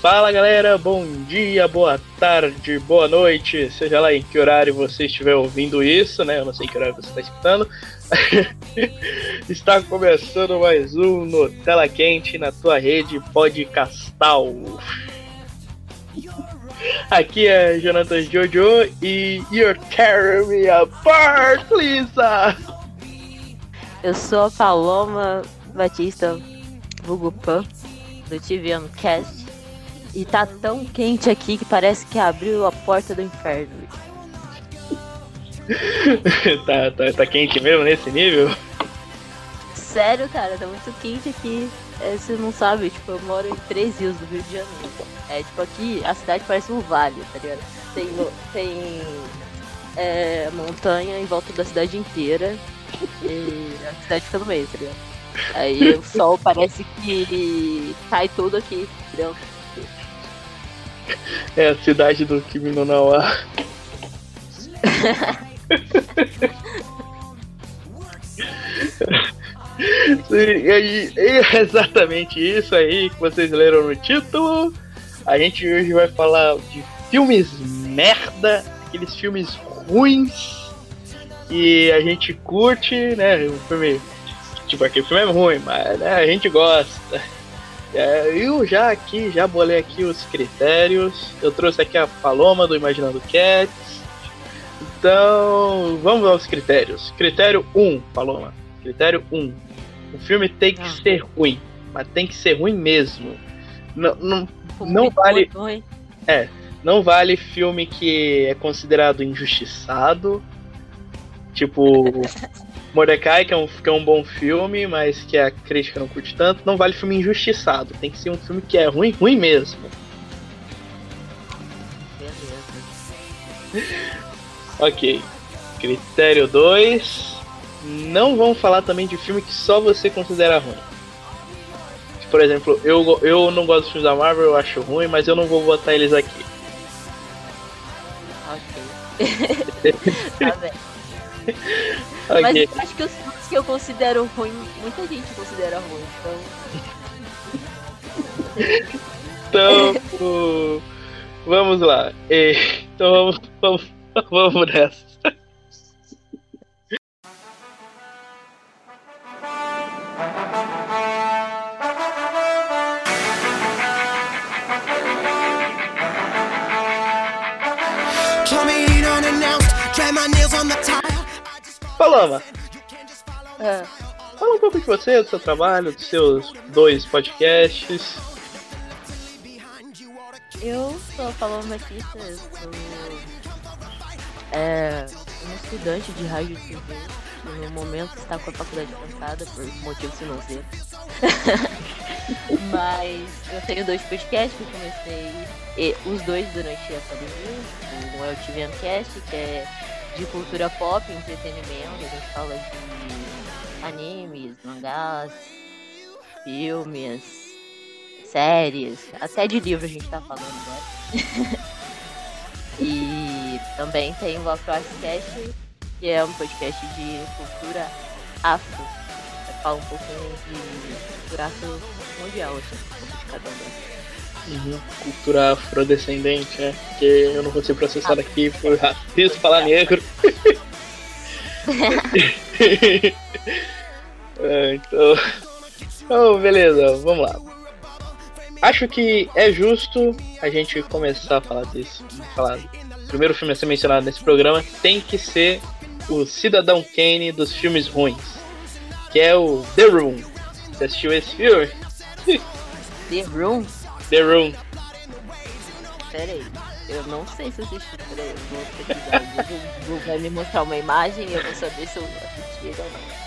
Fala galera, bom dia, boa tarde, boa noite, seja lá em que horário você estiver ouvindo isso, né? Eu não sei que horário você está escutando. está começando mais um Nutella Quente na tua rede podcastal. Aqui é Jonathan Jojo e You're Tearing Me Apart, Lisa! Eu sou a Paloma Batista Vulgo Pan, do TVM Cast. E tá tão quente aqui que parece que abriu a porta do inferno. tá, tá, tá quente mesmo nesse nível? Sério, cara, tá muito quente aqui. É, você não sabe, tipo, eu moro em Três Rios do Rio de Janeiro. É, tipo, aqui a cidade parece um vale, tá ligado? Tem, tem é, montanha em volta da cidade inteira. E a cidade fica no meio, tá ligado? Aí o sol parece que cai todo aqui, entendeu? É a cidade do Kimi no Nawa. E é exatamente isso aí que vocês leram no título. A gente hoje vai falar de filmes merda, aqueles filmes ruins que a gente curte, né? O filme, tipo, aquele filme é ruim, mas né, a gente gosta. É, eu já aqui, já bolei aqui os critérios. Eu trouxe aqui a Paloma do Imaginando Cats. Então, vamos aos critérios. Critério 1, Paloma. Critério 1. O filme tem que ah. ser ruim, mas tem que ser ruim mesmo. Não, não, não vale. É, não vale filme que é considerado injustiçado. Tipo, Mordecai, que é, um, que é um bom filme, mas que a crítica não curte tanto. Não vale filme injustiçado. Tem que ser um filme que é ruim, ruim mesmo. Beleza. ok. Critério 2 não vamos falar também de filme que só você considera ruim. Por exemplo, eu, eu não gosto dos filmes da Marvel, eu acho ruim, mas eu não vou botar eles aqui. Ok. tá bem. okay. Mas eu acho que os filmes que eu considero ruim, muita gente considera ruim, então. então. vamos lá. Então vamos, vamos, vamos nessa. Paloma. É. Fala um pouco de você, do seu trabalho, dos seus dois podcasts. Eu sou a Paloma Batista, sou é, um estudante de rádio e TV. No momento está com a faculdade cansada por motivos financeiros. Mas eu tenho dois podcasts que eu comecei e, os dois durante a pandemia. Um é o TVMcast, que é de cultura pop, entretenimento, a gente fala de animes, mangás, filmes, séries, até de livro a gente tá falando agora. e também tem o Afrocast, que é um podcast de cultura afro. Eu falo um pouquinho de cultura afro mundial, assim, um pouco de cada um. Uhum. Cultura afrodescendente, né? Porque eu não consigo processar aqui por racismo falar negro. é, então... então, beleza, vamos lá. Acho que é justo a gente começar a falar disso. Falar. O primeiro filme a ser mencionado nesse programa tem que ser o Cidadão Kane dos filmes ruins, que é o The Room. Você assistiu esse filme? The Room? The Room. Pera aí. Eu não sei se assisti. Pera aí, eu vou pesquisar. O Google vai me mostrar uma imagem e eu vou saber se eu assisti ou não.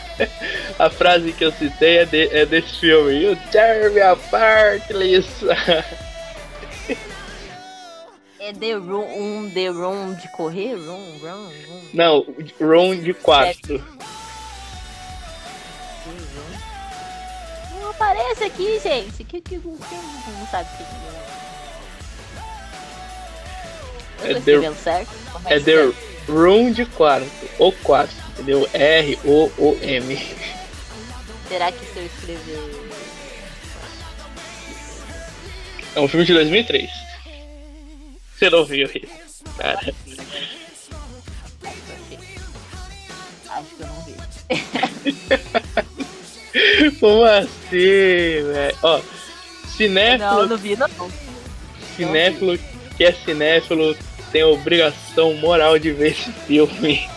A frase que eu citei é, de, é desse filme. You tear me apart, Lisa. É The Room, um The Room de correr? Room, room, room. Não, Room de quarto. Não aparece aqui, gente. Que, que, que, não sabe o que é. É The, certo? é The Room de quarto. O quarto, entendeu? R-O-O-M. Será que se eu escrever. É um filme de 2003. Você não viu isso, cara. Acho que eu não vi. Como assim, velho? Ó, cinéfilo. Não, não vi, não. Cinéfilo que é cinéfilo tem a obrigação moral de ver esse filme.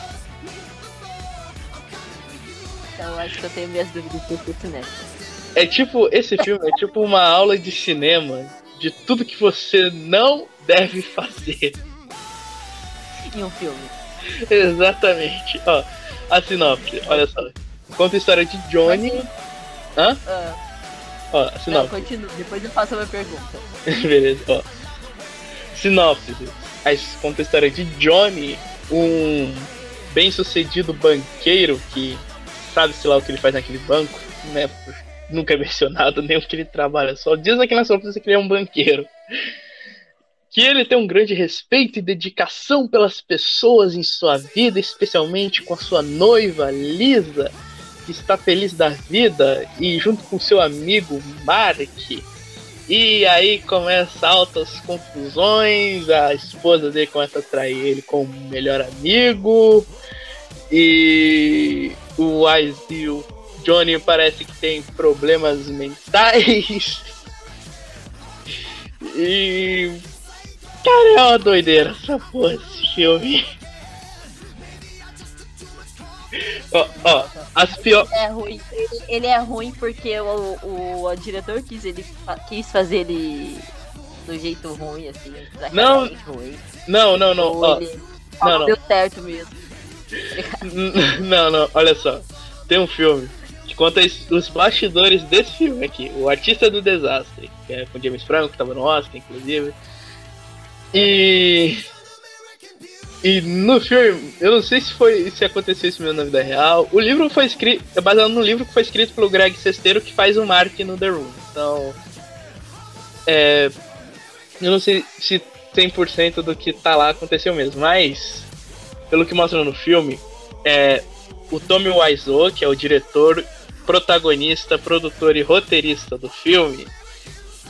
Então acho que eu tenho minhas dúvidas sobre esse cinéfilo. É tipo, esse filme é tipo uma aula de cinema de tudo que você não deve fazer. Em um filme. Exatamente. Ó, a sinopse, olha só. Conta a história de Johnny. Hã? Ah, Ó, a não, sinopse. continua. Depois eu faço a minha pergunta. Beleza, ó. Sinopse. Aí conta a história de Johnny, um bem-sucedido banqueiro que sabe-se lá o que ele faz naquele banco, né? Nunca é mencionado nem o que ele trabalha, só diz aqui na sinopse que ele é um banqueiro. Que ele tem um grande respeito e dedicação pelas pessoas em sua vida, especialmente com a sua noiva Lisa, está feliz da vida, e junto com seu amigo Mark. E aí começa altas confusões, a esposa dele começa a trair ele como melhor amigo. E o Wise e o Johnny parece que tem problemas mentais. E. Cara, é uma doideira essa porra desse filme. Ó, ó, as piores. É ruim. Ele, ele é ruim porque o, o, o diretor quis, ele, quis fazer ele do jeito ruim, assim. Não, ruim. Não, não, não. Ó, ele não, não não. deu certo mesmo. Não, não, olha só. Tem um filme que conta os bastidores desse filme aqui. O Artista do Desastre, que é com James Franco, que tava no Oscar, inclusive. E. E no filme, eu não sei se foi se aconteceu isso mesmo na vida real. O livro foi escrito. É baseado no livro que foi escrito pelo Greg Sestero, que faz o Mark no The Room. Então. É. Eu não sei se 100% do que tá lá aconteceu mesmo, mas. Pelo que mostra no filme, é, o Tommy Wiseau, que é o diretor, protagonista, produtor e roteirista do filme,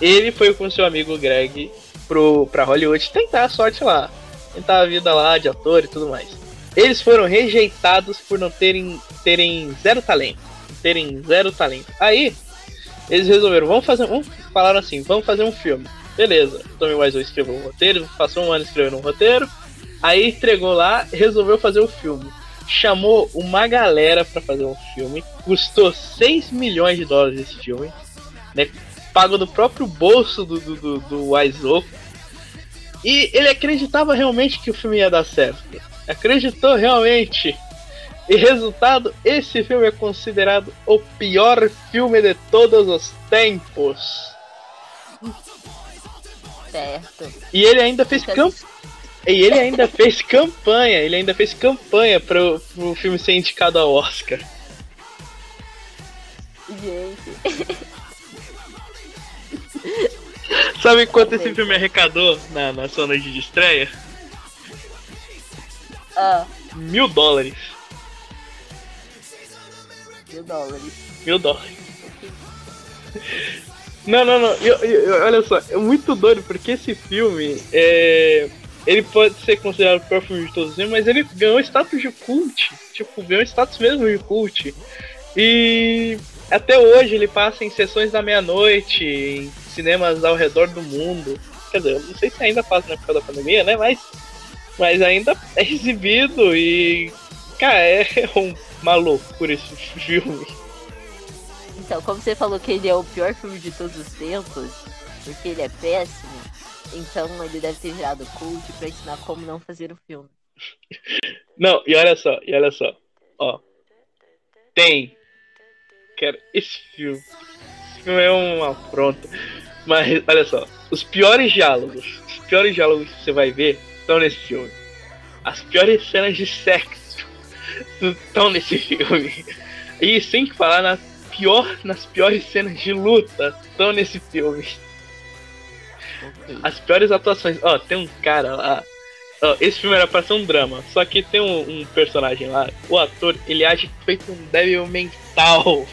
ele foi com seu amigo Greg pro, pra Hollywood tentar a sorte lá. Tentar a vida lá de ator e tudo mais. Eles foram rejeitados por não terem, terem zero talento. Terem zero talento. Aí, eles resolveram, vamos fazer. Vamos, falaram assim, vamos fazer um filme. Beleza, Tommy Wiseau escreveu um roteiro, passou um ano escrevendo um roteiro. Aí entregou lá, resolveu fazer o filme. Chamou uma galera pra fazer um filme. Custou 6 milhões de dólares esse filme. Né? Pago do próprio bolso do, do, do, do Wiseau. E ele acreditava realmente que o filme ia dar certo. Acreditou realmente. E resultado, esse filme é considerado o pior filme de todos os tempos. Certo. E ele ainda fez campanha. E ele ainda fez campanha, ele ainda fez campanha pro, pro filme ser indicado ao Oscar. Gente. Sabe quanto esse filme arrecadou na, na sua noite de estreia? Ah, Mil dólares. mil dólares. Mil dólares. Não, não, não. eu- eu- olha só, é muito doido porque esse filme é. Ele pode ser considerado o pior filme de todos os tempos, mas ele ganhou status de cult. Tipo, ganhou status mesmo de cult. E até hoje ele passa em sessões da meia-noite, em cinemas ao redor do mundo. Quer dizer, eu não sei se ainda passa na época da pandemia, né? Mas, mas ainda é exibido e. Cara, é uma loucura esse filme. Então, como você falou que ele é o pior filme de todos os tempos, porque ele é péssimo, então ele deve ter virado cult pra ensinar como não fazer o filme. Não, e olha só, e olha só. Ó. Tem. Cara, esse filme. Esse filme é uma afronta. Mas, olha só. Os piores diálogos. Os piores diálogos que você vai ver estão nesse filme. As piores cenas de sexo estão nesse filme. E sem falar na pior, nas piores cenas de luta estão nesse filme. As piores atuações. Ó, tem um cara lá. Esse filme era pra ser um drama. Só que tem um, um personagem lá. O ator, ele age feito um débil mental.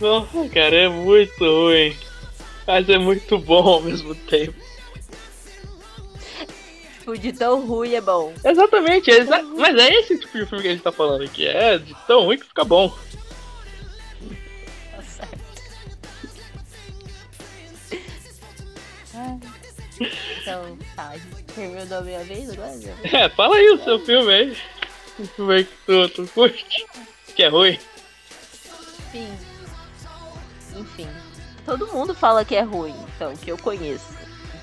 Nossa, cara, é muito ruim. Mas é muito bom ao mesmo tempo. Tipo, de tão ruim é bom. Exatamente, é exa mas é esse tipo de filme que a gente tá falando aqui. É de tão ruim que fica bom. Tá certo. então, tá, a gente terminou a minha vez agora? É, fala aí o seu filme aí. O filme aí que tu, tu curte. Que é ruim. Enfim. Enfim. Todo mundo fala que é ruim, então, que eu conheço.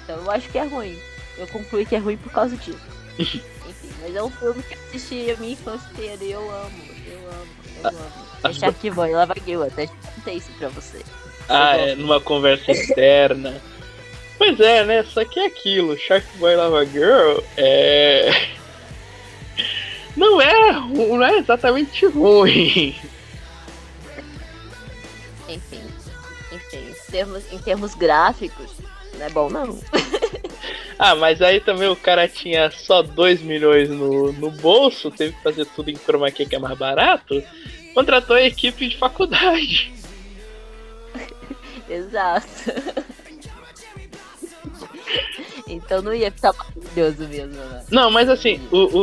Então eu acho que é ruim. Eu concluí que é ruim por causa disso. Enfim, mas é um filme que eu assisti a minha infância inteira e eu amo, eu amo, eu amo. Esse arquivo aí, Lava Girl, até contei isso pra você. Ah, é, numa conversa interna. Pois é, né? Só que é aquilo, Shark Boy Lava Girl é. Não é, não é exatamente ruim. Enfim, termos, em termos gráficos, não é bom não. Ah, mas aí também o cara tinha só 2 milhões no, no bolso, teve que fazer tudo em chroma key que é mais barato, contratou a equipe de faculdade. Exato. então não ia ficar maravilhoso mesmo, né? Não, mas assim, o, o,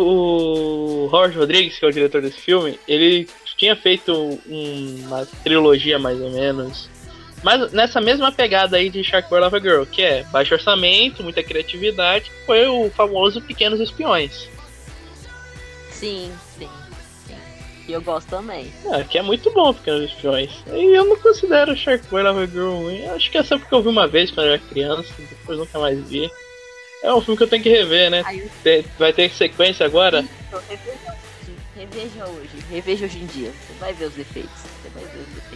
o Howard Rodrigues, que é o diretor desse filme, ele tinha feito um- uma trilogia mais ou menos. Mas nessa mesma pegada aí de Shark Boy Lava Girl, que é baixo orçamento, muita criatividade, foi o famoso Pequenos Espiões. Sim, sim, sim. E eu gosto também. Ah, que é muito bom Pequenos Espiões. E eu não considero Shark Boy Lava Girl ruim. Eu Acho que é só porque eu vi uma vez quando eu era criança, depois nunca mais vi. É um filme que eu tenho que rever, né? Te- Vai ter sequência agora? eu reveja hoje, reveja hoje, reveja hoje em dia. Você vai ver os defeitos. Você vai ver os defeitos.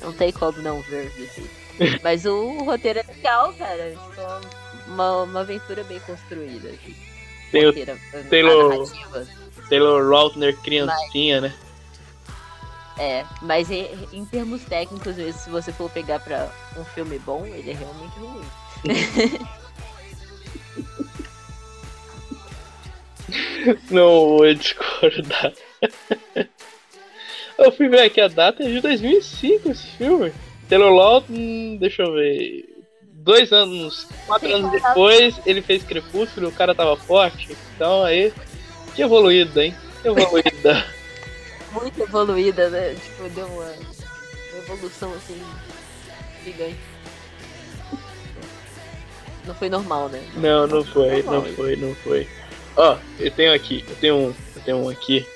Não tem como não ver defeitos. Mas o roteiro é legal, cara. Tipo, uma, uma aventura bem construída. assim. Tem o Roteiro, a Taylor-. Taylor Lautner criancinha, né? É, mas em, em termos técnicos se você for pegar pra um filme bom, ele é realmente ruim. Não vou discordar. Eu fui ver aqui a data, é de 2005 esse filme. Taylor Lautner, deixa eu ver. Dois anos, quatro anos depois, ele fez Crepúsculo, o cara tava forte. Então aí, que evoluída, hein? Que evoluída. Muito evoluída, né? Tipo, deu uma, uma evolução assim gigante. Não foi normal, né? Não, não foi, não foi, não foi. Ó, eu tenho aqui, eu tenho um, eu tenho um aqui.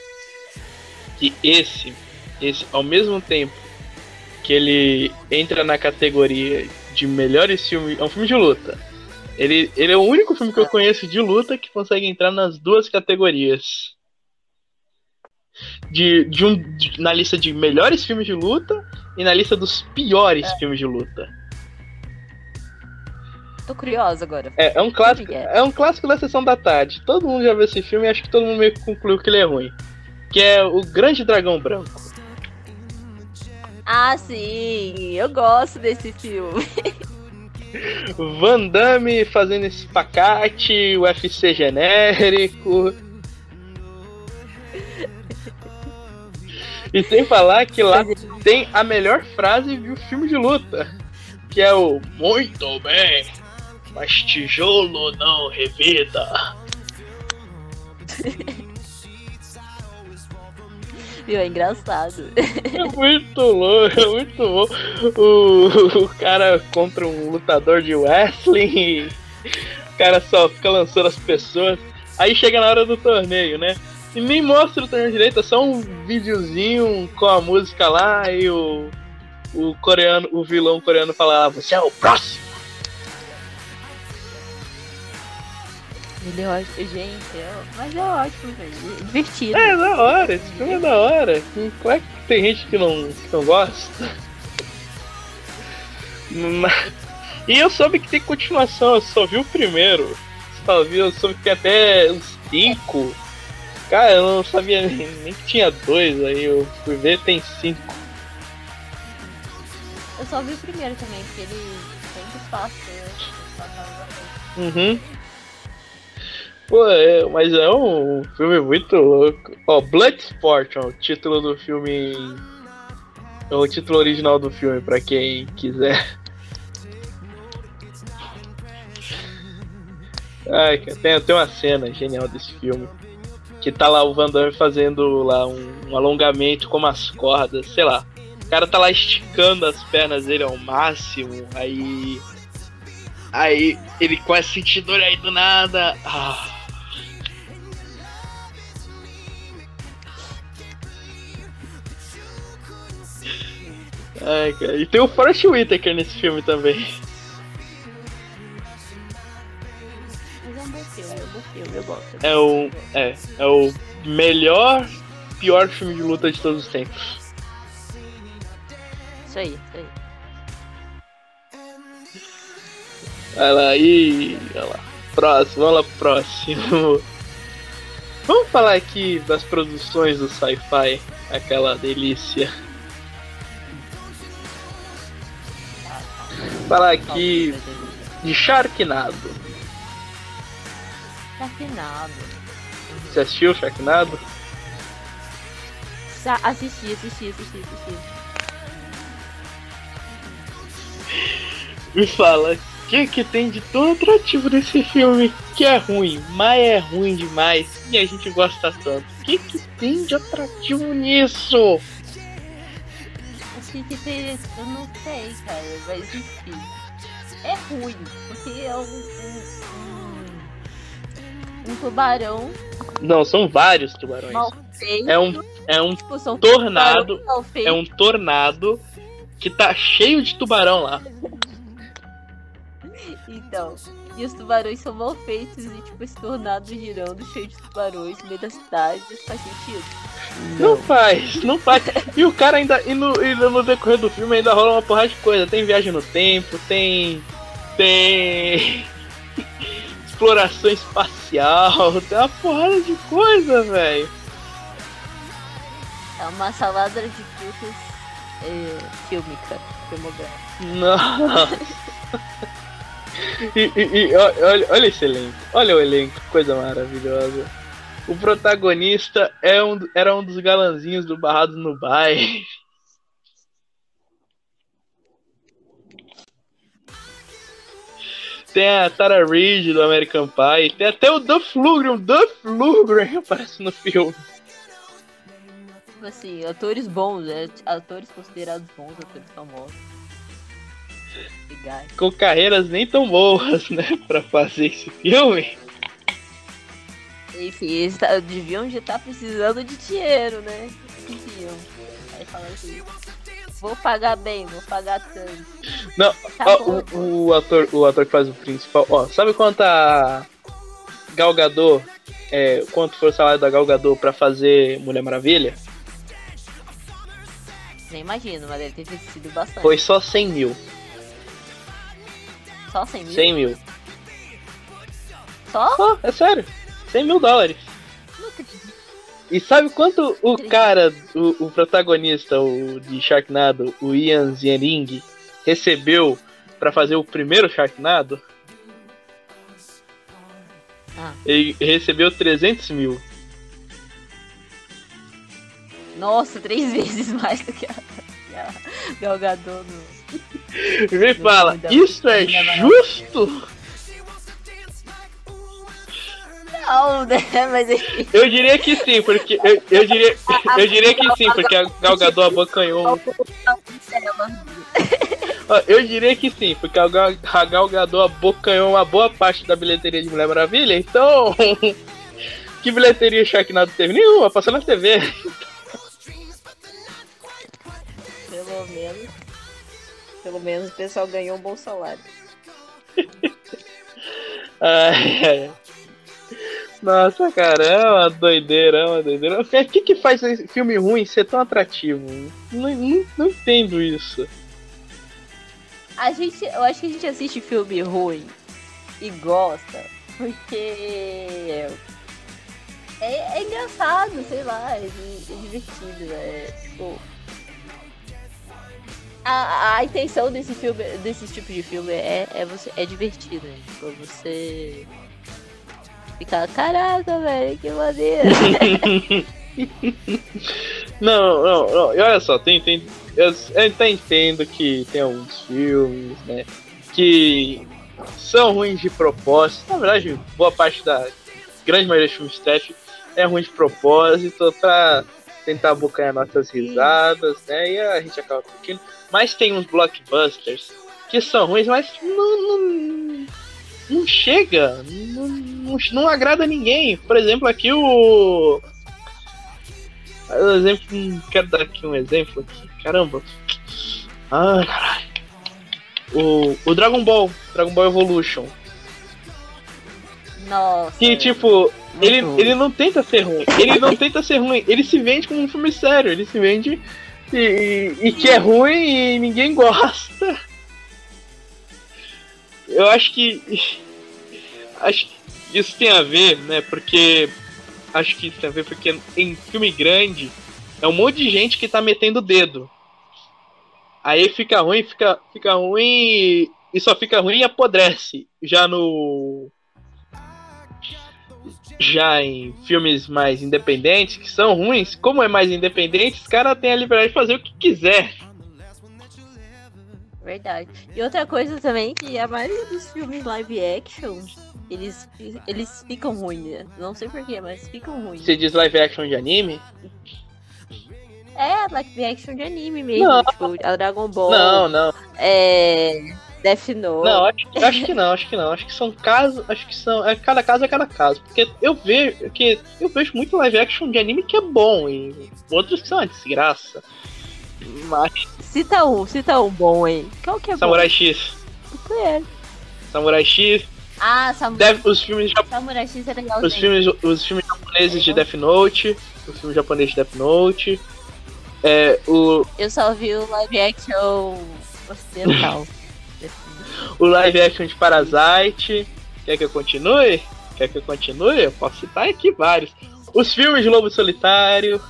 Que esse, esse, ao mesmo tempo que ele entra na categoria de melhores filmes, é um filme de luta. Ele, ele é o único filme que eu conheço de luta que consegue entrar nas duas categorias. De, de um, de- na lista de melhores filmes de luta e na lista dos piores filmes de luta. Tô curiosa agora. É, é um clássico, Miguel. é um clássico da sessão da tarde. Todo mundo já viu esse filme e acho que todo mundo meio que concluiu que ele é ruim. Que é o Grande Dragão Branco. Ah, sim! Eu gosto desse filme. Van Damme fazendo espacate, UFC genérico. E sem falar que lá tem a melhor frase de um filme de luta. Que é o Muito bem, mas tijolo não revida. Viu? É engraçado. É muito louco, é muito bom. O, o cara contra um lutador de wrestling. O cara só fica lançando as pessoas. Aí chega na hora do torneio, né? E nem mostra o torneio direito, é só um videozinho com a música lá e o, o coreano, o vilão coreano fala, ah, você é o próximo. Ele é ótimo. Gente, é... mas é ótimo, velho. É divertido. É da hora, esse filme é da hora. Claro que tem gente que não, que não gosta. Mas- E eu soube que tem continuação, eu só vi o primeiro. Só vi, eu soube que tem até uns cinco. Cara, eu não sabia nem, nem que tinha dois, aí eu fui ver, tem cinco. Eu só vi o primeiro também, porque ele tem espaço, né? Uhum. Pô, é, mas é um filme muito louco. Ó, Bloodsport, ó, o título do filme. É o título original do filme, pra quem quiser. Ai, tem, tem uma cena genial desse filme. Que tá lá o Van Damme fazendo lá um, um alongamento com as cordas, sei lá. O cara tá lá esticando as pernas dele ao máximo, aí. Aí ele quase sente dor aí do nada. Ah, Ai, cara. E tem o Forrest Whitaker nesse filme também. Mas é um bom filme, é um bom filme, eu gosto. É o. É, é o melhor, pior filme de luta de todos os tempos. Isso aí, isso aí. Vai lá, e. Olha lá. Próximo, vamos lá pro próximo. Vamos falar aqui das produções do sci-fi, aquela delícia. Falar aqui de Sharknado. Sharknado. Você assistiu Sharknado? Sa assisti, assisti, assisti, assisti. Me fala, o que, que tem de tão atrativo nesse filme? Que é ruim, mas é ruim demais e a gente gosta tanto. O que, que tem de atrativo nisso? Que que tem, eu não sei, cara, mas enfim. É ruim, porque é um, um, um, um tubarão Não, são vários tubarões. mal feito. É um, é um tipo, tornado, é um tornado que tá cheio de tubarão lá. Então, e os tubarões são mal feitos e tipo esse tornado girando cheio de tubarões no meio da cidade, isso faz sentido. Não faz, não faz. E o cara ainda. E no, e no decorrer do filme ainda rola uma porrada de coisa. Tem viagem no tempo, tem. Tem. Exploração espacial, tem uma porrada de coisa, velho. É uma salada de frutas é, fílmica, filmográfica. Nossa. E, e- e olha, olha esse elenco, olha o elenco, coisa maravilhosa. O protagonista é um, era um dos galanzinhos do Barrado no Bairro. Tem a Tara Reid do American Pie, tem até o Duff o Duff Lundgren aparece no filme. Assim, atores bons, né? Atores considerados bons, atores famosos. Com carreiras nem tão boas, né, pra fazer esse filme. Enfim, eles tá- deviam já estar precisando de dinheiro, né? Deviam. Aí fala assim, vou pagar bem, vou pagar tanto. Não, Tá Ó, o, o ator, o ator que faz o principal, ó, sabe quanto a Gal Gadot, é, quanto foi o salário da Gal Gadot pra fazer Mulher Maravilha? Nem imagino, mas deve ter sido bastante. Foi só 100 mil, Só 100 mil? 100 mil. Só? Ó, é sério, 100 mil dólares. E sabe quanto o cara, o, o protagonista o de Sharknado, o Ian Ziering, recebeu pra fazer o primeiro Sharknado? Ah. Ele recebeu 300 mil. Nossa, três vezes mais do que a, a Gal Gadot no... Me fala, isso é justo? Não, né? Mas enfim. Eu diria que sim, porque eu, eu diria, eu diria que sim, porque a Gal Gadot abocanhou. Eu diria que sim, porque a Gal, a Gal Gadot abocanhou uma boa parte da bilheteria de Mulher Maravilha, então que bilheteria Sharknado teve? Nenhuma, passou na TV. Pelo menos. Pelo menos o pessoal ganhou um bom salário. Ai, ai. Nossa, cara, é uma doideira, é uma doideira. O que, que faz esse filme ruim ser tão atrativo? Não, não, não entendo isso. A gente, eu acho que a gente assiste filme ruim e gosta porque é, é engraçado, sei lá, é, é divertido, é tipo. A, a intenção desse filme, desse tipo de filme é, é você é divertido, né? Tipo, você ficar, caraca, velho, que maneiro. Não, não, não. E olha só, tem, tem, eu, eu até entendo que tem alguns filmes, né? Que são ruins de propósito. Na verdade, boa parte da grande maioria dos filmes trash é ruim de propósito pra tentar abocanhar nossas risadas, né? E a gente acaba curtindo. Mas tem uns blockbusters que são ruins, mas não, não, não chega, não, não, não agrada ninguém. Por exemplo, aqui o. exemplo, quero dar aqui um exemplo aqui. Caramba. Ah, caralho. O, o Dragon Ball, Dragon Ball Evolution. Nossa. Que tipo, ele, ele não tenta ser ruim. Ele não tenta ser ruim. Ele se vende como um filme sério. Ele se vende e, e, e que é ruim e ninguém gosta. Eu acho que. Acho que isso tem a ver, né? Porque. Acho que isso tem a ver porque em filme grande é um monte de gente que tá metendo o dedo. Aí fica ruim, fica, fica ruim e só fica ruim e apodrece. Já no já em filmes mais independentes, que são ruins, como é mais independente, os caras têm a liberdade de fazer o que quiser. Verdade. E outra coisa também, que a maioria dos filmes live action, eles, eles ficam ruins. Né? Não sei porquê, mas ficam ruins. Você diz live action de anime? É, live action de anime mesmo. Não. Tipo, a Dragon Ball. Não, não. É. Death Note. Não, acho, acho que não, acho que não. Acho que são casos, acho que são. É, cada caso é cada caso. Porque eu vejo que eu vejo muito live action de anime que é bom e outros que são uma desgraça. Mas. Cita um, cita um bom aí. Qual que é Samurai bom? X. É. Samurai X. Ah, Samurai, Deve, os filmes jap- Samurai X é legalzinho. os filmes, os filmes japoneses de Death Note. Os filmes japoneses de Death Note. É, o, Eu só vi o live action ocidental. o live action de Parasite. Quer que eu continue? Quer que eu continue? Eu posso citar aqui vários. Os filmes de Lobo Solitário.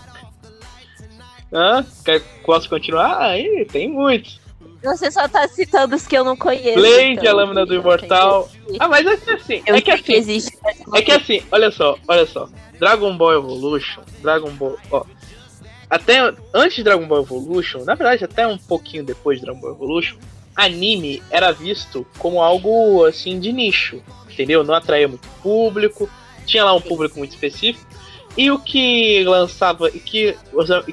Hã? Quer, posso continuar? Aí tem muitos. Você só tá citando os que eu não conheço. Blade, então, a Lâmina do Imortal. Ah, mas é que assim, Eu é que sei que assim, existe. é que assim, olha só, olha só. Dragon Ball Evolution, Dragon Ball, ó. Até antes de Dragon Ball Evolution, na verdade, até um pouquinho depois de Dragon Ball Evolution, anime era visto como algo assim de nicho, entendeu? Não atraía muito público, tinha lá um público muito específico. E o que lançava, e que,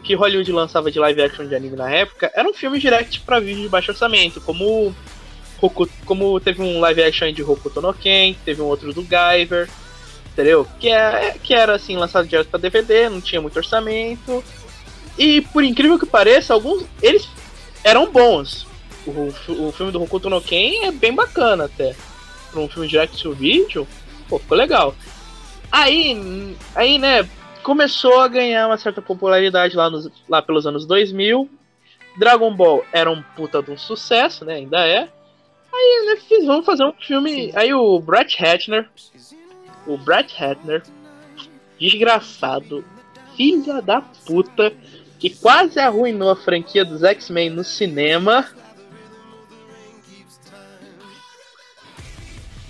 que Hollywood lançava de live action de anime na época, eram filmes direct pra vídeo de baixo orçamento, como como teve um live action de Hokuto no Ken, teve um outro do Guyver, entendeu? Que, é, que era assim, lançado direto pra DVD, não tinha muito orçamento. E por incrível que pareça, alguns eles eram bons. O, o filme do Hokuto no Ken é bem bacana até. Pra um filme direct to vídeo, pô, ficou legal. Aí, aí, né, começou a ganhar uma certa popularidade lá, nos, lá pelos anos 2000. Dragon Ball era um puta de um sucesso, né, ainda é. Aí, né, fiz, vamos fazer um filme. Aí o Brett Ratner, o Brett Ratner, desgraçado, filha da puta, que quase arruinou a franquia dos X-Men no cinema.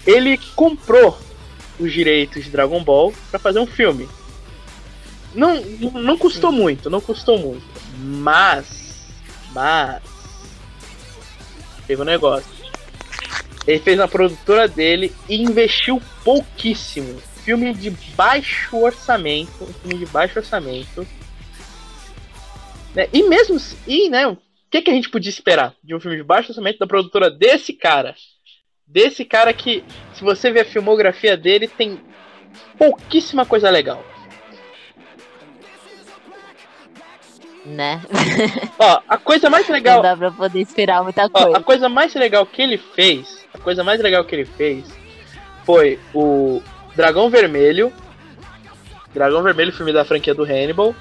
Ele comprou os direitos de Dragon Ball pra fazer um filme. Não, não custou muito, não custou muito. Mas, mas teve um negócio. Ele fez na produtora dele e investiu pouquíssimo. Filme de baixo orçamento, um filme de baixo orçamento. Né? E mesmo, e né, o que, que a gente podia esperar de um filme de baixo orçamento da produtora desse cara? Desse cara que, se você ver a filmografia dele, tem pouquíssima coisa legal. Né? Ó, a coisa mais Não legal, dá pra poder esperar muita ó, coisa. a coisa mais legal que ele fez, a coisa mais legal que ele fez foi o Dragão Vermelho, Dragão Vermelho, filme da franquia do Hannibal,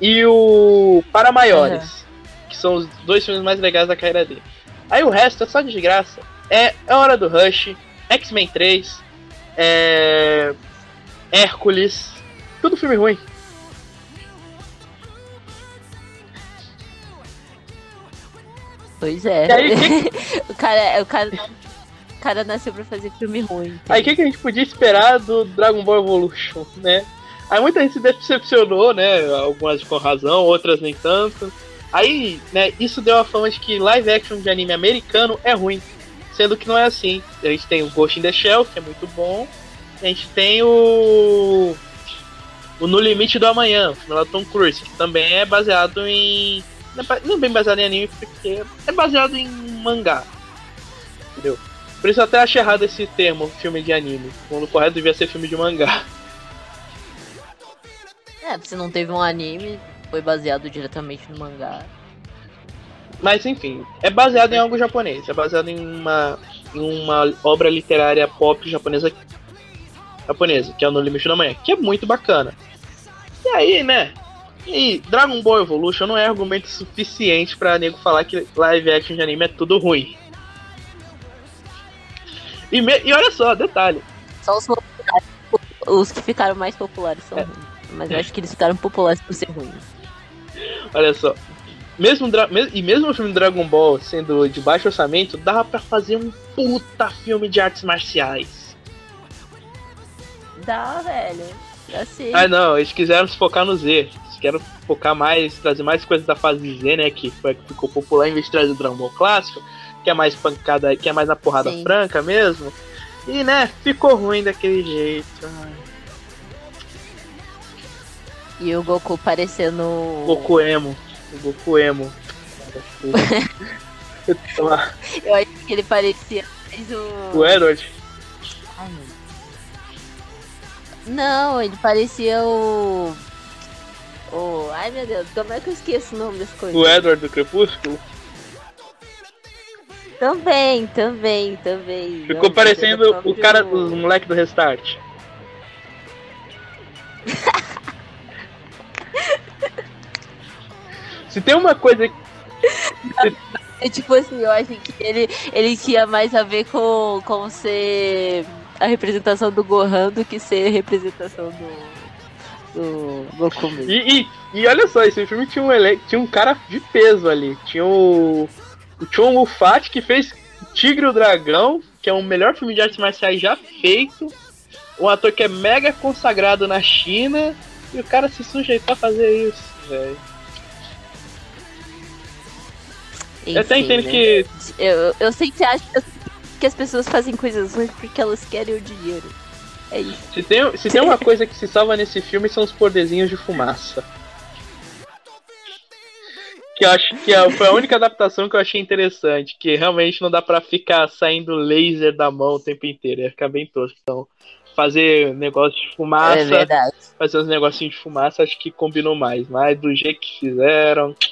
e o Para Maiores, que são os dois filmes mais legais da carreira dele. Aí o resto é só desgraça. É, é Hora do Rush, X-Men 3, é, Hércules, tudo filme ruim. Pois é. Aí, o, cara, o, cara, o cara nasceu pra fazer filme ruim. Aí o que, que a gente podia esperar do Dragon Ball Evolution, né? Aí muita gente se decepcionou, né? Algumas com razão, outras nem tanto. Aí, né, isso deu a fama de que live action de anime americano é ruim. Sendo que não é assim. A gente tem o Ghost in the Shell, que é muito bom. A gente tem o. O No Limite do Amanhã, o filme Tom Cruise, que também é baseado em. Não é bem baseado em anime, porque é baseado em mangá. Entendeu? Por isso eu até achei errado esse termo, filme de anime. Quando o correto devia ser filme de mangá. É, se não teve um anime, foi baseado diretamente no mangá. Mas enfim, é baseado em algo japonês, é baseado em uma, em uma obra literária pop japonesa japonesa, que é o No Limite da Manhã, que é muito bacana. E aí, né? E Dragon Ball Evolution não é argumento suficiente para nego falar que live action de anime é tudo ruim. E, me, e olha só, detalhe. Só os, os que ficaram mais populares são é. ruins. Mas eu acho que eles ficaram populares por ser ruins. Olha só. Mesmo, e mesmo o filme Dragon Ball sendo de baixo orçamento, dava para fazer um puta filme de artes marciais. Dá, velho. Dá sim. Ah, não, eles quiseram se focar no Z. Eles querem focar mais, trazer mais coisas da fase Z, né? Que foi que ficou popular em vez de trazer o Dragon Ball clássico, que é mais pancada, que é mais na porrada sim. franca mesmo. E né, ficou ruim daquele jeito. E o Goku parecendo. Goku emo. O Goku emo. Eu acho que ele parecia mais o. O Edward? Ai, não, ele parecia o. O. Ai meu Deus, como é que eu esqueço o nome das coisas? O Edward do Crepúsculo? Também, também, também. Ficou não, parecendo o cara dos moleques do Restart. Se tem uma coisa que. É tipo assim, eu acho que ele, ele tinha mais a ver com, com ser a representação do Gohan do que ser a representação do, do Goku mesmo. E, e, e olha só, esse filme tinha um, ele... tinha um cara de peso ali. Tinha o, o Chong Ufat que fez Tigre o Dragão, que é o melhor filme de artes marciais já feito. Um ator que é mega consagrado na China. E o cara se sujeitou a fazer isso, velho. Enfim, eu até entendo né? que. Eu, eu sempre acho que as pessoas fazem coisas ruins porque elas querem o dinheiro. É isso. Se tem, se tem uma coisa que se salva nesse filme são os poderzinhos de fumaça. Que eu acho que é, foi a única adaptação que eu achei interessante. Que realmente não dá pra ficar saindo laser da mão o tempo inteiro. Ia ficar bem tosco. Então, fazer negócio de fumaça. É verdade. Fazer uns negocinhos de fumaça acho que combinou mais. Mas do jeito que fizeram.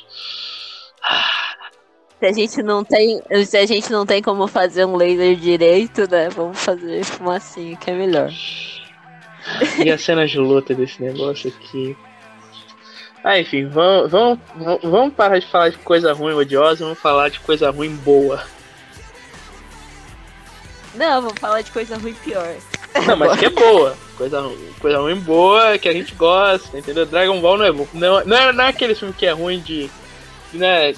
Se a gente não tem, se a gente não tem como fazer um laser direito, né? Vamos fazer fumacinha, que é melhor. E a cena de luta desse negócio aqui. Ah, enfim, vamos, vamos, vamos parar de falar de coisa ruim odiosa, vamos falar de coisa ruim boa. Não, vamos falar de coisa ruim pior. Não, mas que é boa. Coisa, coisa ruim boa, que a gente gosta, entendeu? Dragon Ball não é bom. Não, não, é, não é aquele filme que é ruim de. Né,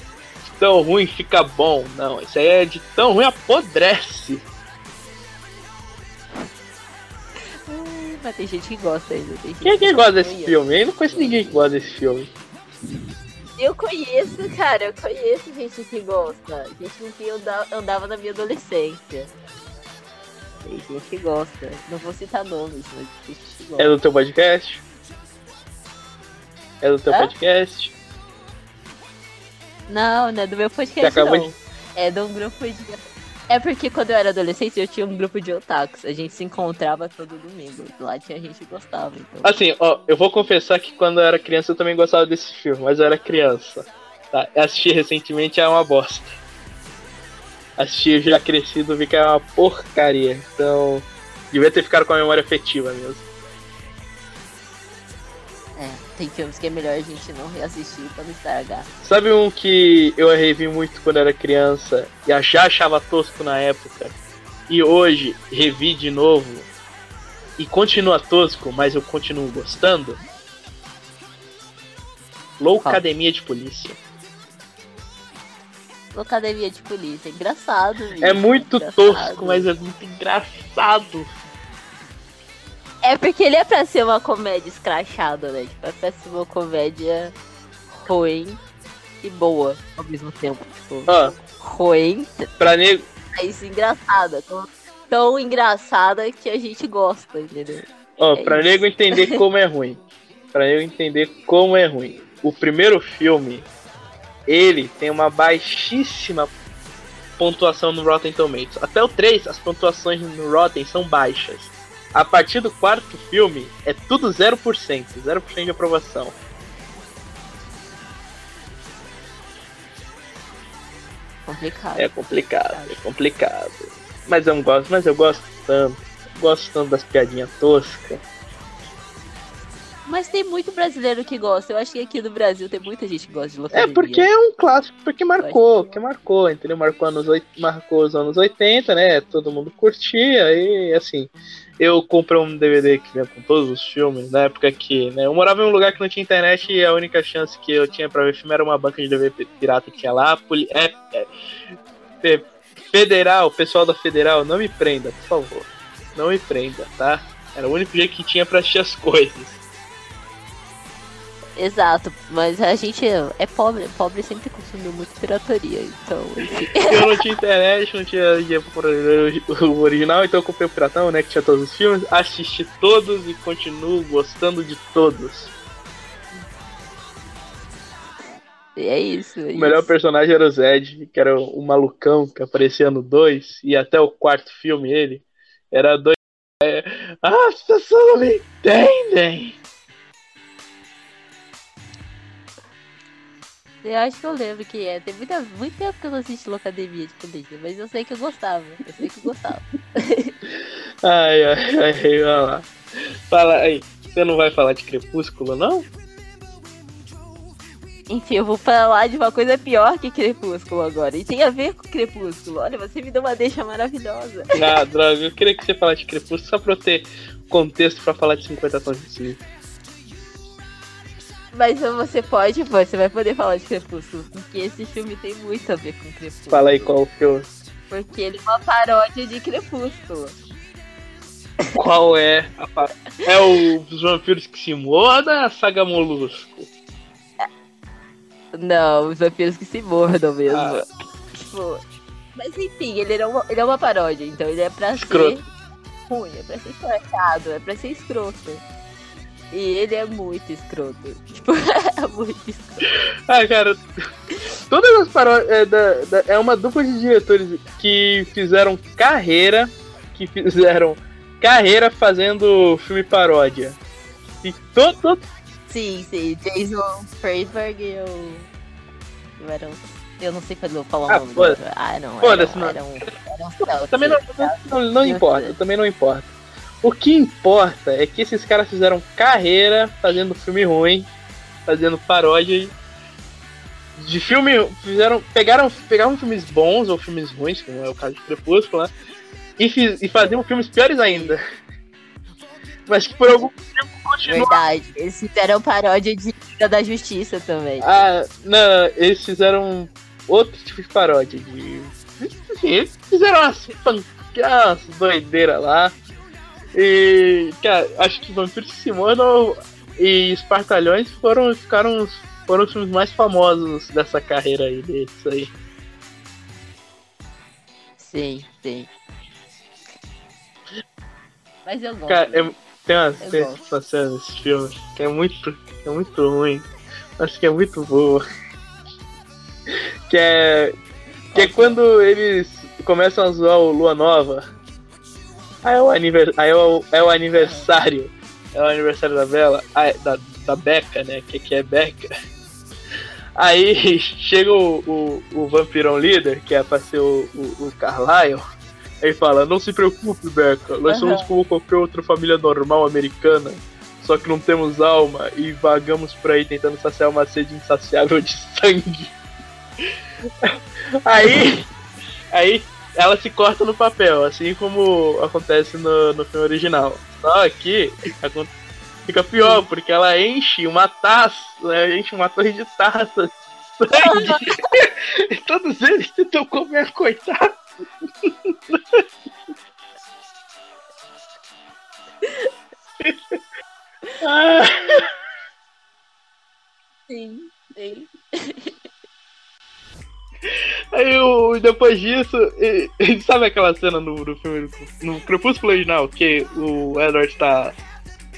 tão ruim fica bom. Não, isso aí é de tão ruim apodrece. Mas tem gente que gosta ainda. Quem é que gosta desse filme? Eu não conheço ninguém que gosta desse filme. Eu conheço, cara, eu conheço gente que gosta. Gente que eu andava na minha adolescência. Tem gente que gosta. Não vou citar nomes, mas tem gente que gosta. É do teu podcast? É do teu Hã? podcast? Não, não é do meu podcast, não. De... É de um grupo de... É porque quando eu era adolescente eu tinha um grupo de otakus. A gente se encontrava todo domingo. Lá tinha gente que gostava. Então... Assim, ó, eu vou confessar que quando eu era criança eu também gostava desse filme, mas eu era criança. Tá? Assisti recentemente é uma bosta. Assisti já crescido, vi que é uma porcaria. Então, devia ter ficado com a memória afetiva mesmo. É, tem filmes que é melhor a gente não reassistir pra não estragar. Sabe um que eu revi muito quando era criança e já achava tosco na época? E hoje revi de novo e continua tosco, mas eu continuo gostando? Loucademia de Polícia. Loucademia de Polícia, engraçado. É muito engraçado. tosco, mas é muito engraçado. É porque ele é pra ser uma comédia escrachada, né? Tipo, é pra ser uma comédia ruim e boa ao mesmo tempo. Tipo, ah, ruim. Pra nego, mais engraçada. Tão, tão engraçada que a gente gosta, entendeu? Ó, é pra isso. nego entender como é ruim. Pra nego entender como é ruim. O primeiro filme, ele tem uma baixíssima pontuação no Rotten Tomatoes. Até o 3, as pontuações no Rotten são baixas. A partir do quarto filme, é tudo 0%. 0% de aprovação. Complicado. É complicado, é complicado. Mas eu gosto, mas eu gosto tanto. Gosto tanto das piadinhas toscas. Mas tem muito brasileiro que gosta. Eu acho que aqui no Brasil tem muita gente que gosta de Locademia. É porque é um clássico, porque marcou, que marcou, entendeu? Marcou, anos, marcou os anos 80, né? Todo mundo curtia e assim. Eu comprei um DVD que vinha com todos os filmes, na época que, né? Eu morava em um lugar que não tinha internet e a única chance que eu tinha pra ver filme era uma banca de DVD pirata que tinha lá. Poli é, é, é, federal, pessoal da Federal, não me prenda, por favor. Não me prenda, tá? Era o único jeito que tinha pra assistir as coisas. Exato, mas a gente é pobre, pobre sempre consumiu muito pirataria, então. Enfim. Eu não tinha internet, não tinha o original, então eu comprei o Piratão, né? Que tinha todos os filmes, assisti todos e continuo gostando de todos. E é isso. É o melhor isso. personagem era o Zed, que era o malucão que aparecia no 2, e até o quarto filme ele era dois. É, ah, as pessoas não me entendem! Eu acho que eu lembro que é. Tem muita, muito tempo que eu não assisti Locademia de polícia, mas eu sei que eu gostava. Eu sei que eu gostava. ai, ai, ai, vamos lá. Fala aí, você não vai falar de Crepúsculo, não? Enfim, eu vou falar de uma coisa pior que Crepúsculo agora. E tem a ver com Crepúsculo. Olha, você me deu uma deixa maravilhosa. Ah, droga, eu queria que você falasse de Crepúsculo só pra eu ter contexto pra falar de 50 tons de cinza. Mas você pode, você vai poder falar de Crepúsculo, porque esse filme tem muito a ver com Crepúsculo. Fala aí qual filme. Porque ele é uma paródia de Crepúsculo. Qual é a par... É os vampiros que se mordam a saga Molusco? Não, os vampiros que se mordam mesmo. Ah. Tipo, mas enfim, ele é, uma, ele é uma paródia, então ele é pra Escroto. ser ruim, é pra ser escrachado, é pra ser escroto. E ele é muito escroto. Tipo, é muito escroto. Ah, cara. Todas as paródias. É, da, da, é uma dupla de diretores que fizeram carreira. Que fizeram carreira fazendo filme paródia. E todo. todo... Sim, sim. Jason Freisberg e eu. Eu não sei falar o ah, nome. Foda. Ah, não. Foda-se, não. Era um, era um também não, não, não importa. Também não importa. O que importa é que esses caras fizeram carreira fazendo filme ruim, fazendo paródia de filme. Fizeram. Pegaram, pegaram filmes bons ou filmes ruins, como é o caso de Crepúsculo, né? E, fiz, e faziam filmes piores ainda. Mas que por algum tempo continuam. Verdade, eles fizeram paródia de Liga da Justiça também. Ah, não, eles fizeram outro tipo de paródia. De... Enfim, eles fizeram umas, umas doideiras lá. E, cara, acho que Vampiro Mordam e Espartalhões foram, ficaram, foram os filmes mais famosos dessa carreira aí deles aí. Sim, sim. Mas eu gosto. Cara, é, tem umas cenas nesse filme que é muito, é muito ruim. Acho que é muito boa. Que é. Que é quando eles começam a zoar o Lua Nova Aí é o, anivers... Aí é o, é o aniversário. É o aniversário da Bela. Ah, da, da Becca, né? Que, que é Becca. Aí chega o, o, o vampirão líder, que é pra ser o, o, o Carlyle. Aí fala, não se preocupe, Becca. Nós uhum. somos como qualquer outra família normal americana. Só que não temos alma e vagamos por aí tentando saciar uma sede insaciável de sangue. aí. Aí ela se corta no papel, assim como acontece no, no filme original. Só que fica pior, porque ela enche uma taça, né, enche uma torre de taças. e todos eles tentam comer, coitado. Sim, sim. Aí o, depois disso, e, e sabe aquela cena no, no filme, no Crepúsculo original, que o Edward tá.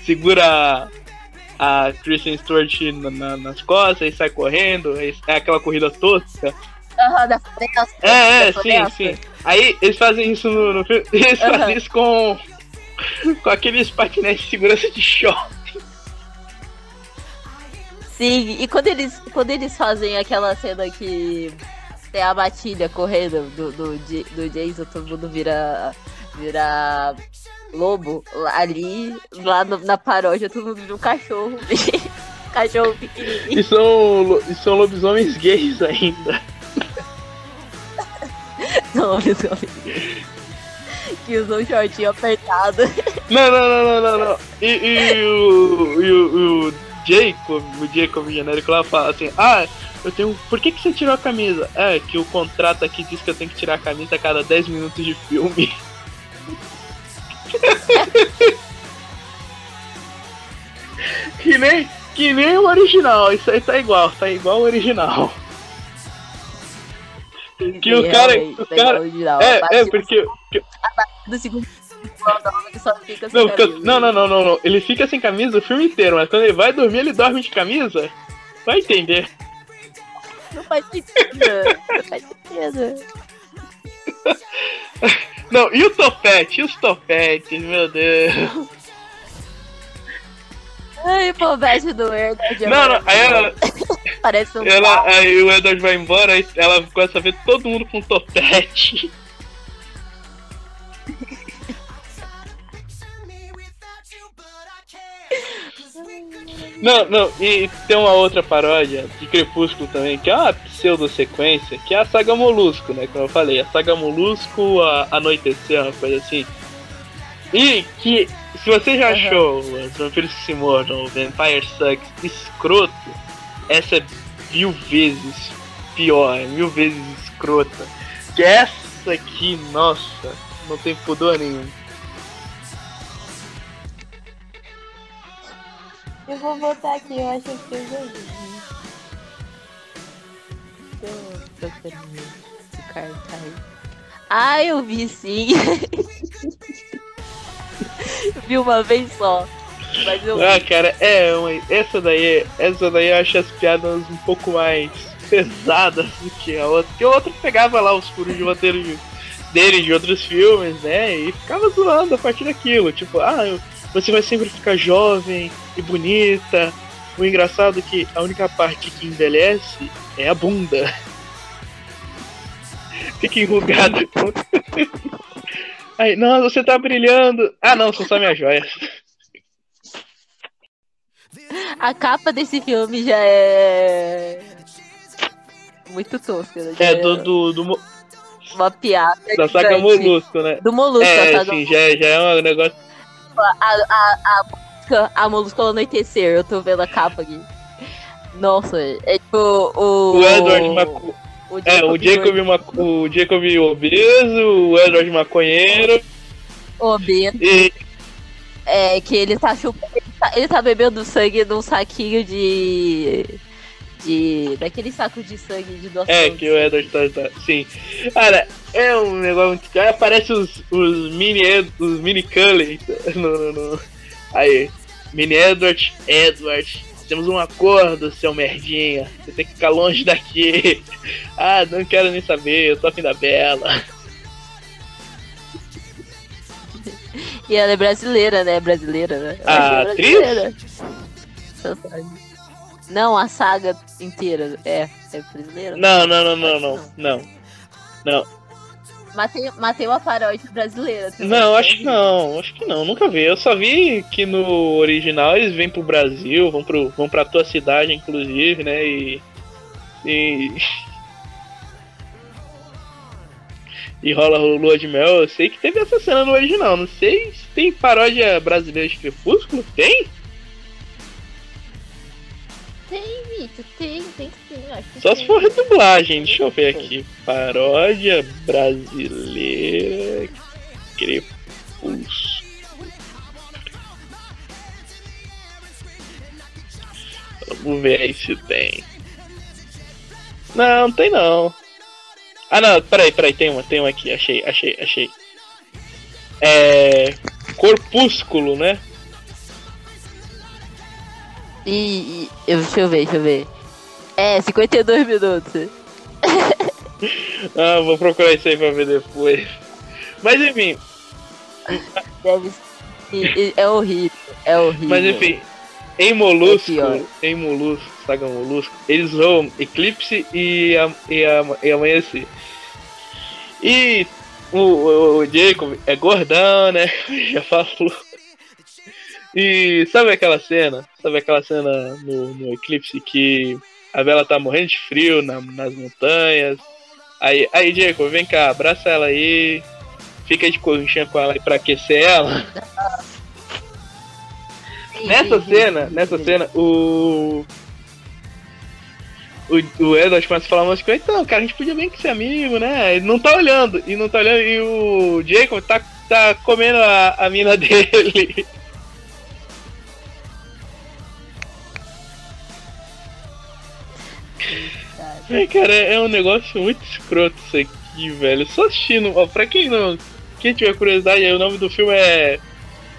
segura a Kristen Stewart na, na, nas costas e sai correndo, é aquela corrida tosca. Aham, da floresta. É, é, sim, sim. Aí eles fazem isso no, no filme. Eles uhum. fazem isso com. com aqueles patinetes de segurança de shopping. Sim, e quando eles, quando eles fazem aquela cena que tem a matilha correndo do, do, do Jason, todo mundo vira, vira lobo ali, lá no, na paródia, todo mundo vira um cachorro. cachorro pequenininho. E são, e são lobisomens gays ainda. são lobisomens gays. Que usam um shortinho apertado. Não, não, não, não, não, não. E, e o, e o, o Jacob, o Jacob genérico lá fala assim, ah, eu tenho. Por que, que você tirou a camisa? É, que o contrato aqui diz que eu tenho que tirar a camisa a cada 10 minutos de filme. que nem. Que nem o original, isso aí tá igual, tá igual o original. Que o cara. O cara é, é, porque. Do segundo não, não, não, não, não, não. Ele fica sem camisa o filme inteiro, mas quando ele vai dormir, ele dorme de camisa. Vai entender. Não faz sentido. Não faz sentido. Não, e o topete? E os topetes, meu Deus. Ai, pobreza do Edward. Não, não, aí ela. Parece um. Ela, aí o Edward vai embora, aí ela começa a ver todo mundo com topete. Não, não, e tem uma outra paródia de Crepúsculo também, que é uma pseudo-sequência, que é a saga Molusco, né? Como eu falei, a saga Molusco, a Anoitecer, uma coisa assim. E que, se você já uhum. achou os Vampiros se mordam, Vampire Sucks, escroto, essa é mil vezes pior, mil vezes escrota. Que essa aqui, nossa, não tem pudor nenhum. Eu vou botar aqui, eu acho que eu já vi. Eu tô procurando o cartaz. Ah, eu vi sim. vi uma vez só. Mas eu ah, cara, é, essa daí, essa daí eu acho as piadas um pouco mais pesadas do que a outra. Porque a outra pegava lá os furos de roteiro dele de outros filmes, né? E ficava zoando a partir daquilo. Tipo, ah, eu você vai sempre ficar jovem e bonita. O engraçado é que a única parte que envelhece é a bunda. Fica enrugada. Aí, não, você tá brilhando. Ah, não, são só minhas joias. A capa desse filme já é. Muito tosca, né? É, do, do, do. Uma piada. Da saga Molusco, né? Do Molusco, é, sim, já, já é um negócio a, a, a música, a música Anoitecer, eu tô vendo a capa aqui. Nossa, é tipo o. O Edward Macu... O é, o Jacob, Mac... o Jacob obeso, o Edward maconheiro. Obeso. E... É, que ele tá chupando. Ele tá, ele tá bebendo sangue num saquinho de de. daquele saco de sangue de doação. É, que o Edward tá, tá. Sim. Cara, é um negócio muito. Aí aparece os, os mini os mini Cullen no, no, no, Aí. Mini Edward, Edward. Temos um acordo, seu merdinha. Você tem que ficar longe daqui. Ah, não quero nem saber, eu tô afim da Bela. E ela é brasileira, né? Brasileira, né? A é brasileira. atriz? Não, a saga inteira. É, é brasileira? Não, não, não, não, não. Não. Não. Matei, matei uma paródia brasileira. Não, acho que não, acho que não, nunca vi. Eu só vi que no original eles vêm pro Brasil, vão, pro, vão pra tua cidade, inclusive, né? E. E. E rola lua de mel. Eu sei que teve essa cena no original. Não sei se tem paródia brasileira de Crepúsculo. Tem? Tem, Vitor, tem, tem ter. Acho Só tem. se for redublagem, deixa eu ver aqui. Paródia brasileira Crepúsculo. Vamos ver aí se tem. Não, não tem não. Ah não, peraí, peraí, tem uma, tem uma aqui, achei, achei, achei. É. Corpúsculo, né? E, e eu, deixa eu ver, deixa eu ver. É, 52 minutos. ah, vou procurar isso aí pra ver depois. Mas enfim. Deve ser. É horrível, é horrível. Mas enfim, em Molusco, é em Molusco, saga Molusco, eles vão Eclipse e, a, e, a, e Amanhecer. E o, o, o Jacob é gordão, né? Já falou. E sabe aquela cena? Sabe aquela cena no, no Eclipse que a Bela tá morrendo de frio na, nas montanhas? Aí, aí, Jacob, vem cá, abraça ela aí. Fica de conchinha com ela aí pra aquecer ela. nessa cena, nessa cena, o. O, o Edward começa a falar umas coisas, então, cara, a gente podia bem que ser amigo, né? Ele não tá olhando, e não tá olhando, e o Jacob tá, tá comendo a, a mina dele. Ai, cara, é um negócio muito escroto isso aqui, velho. Só assistindo, ó, pra quem não. Quem tiver curiosidade, o nome do filme é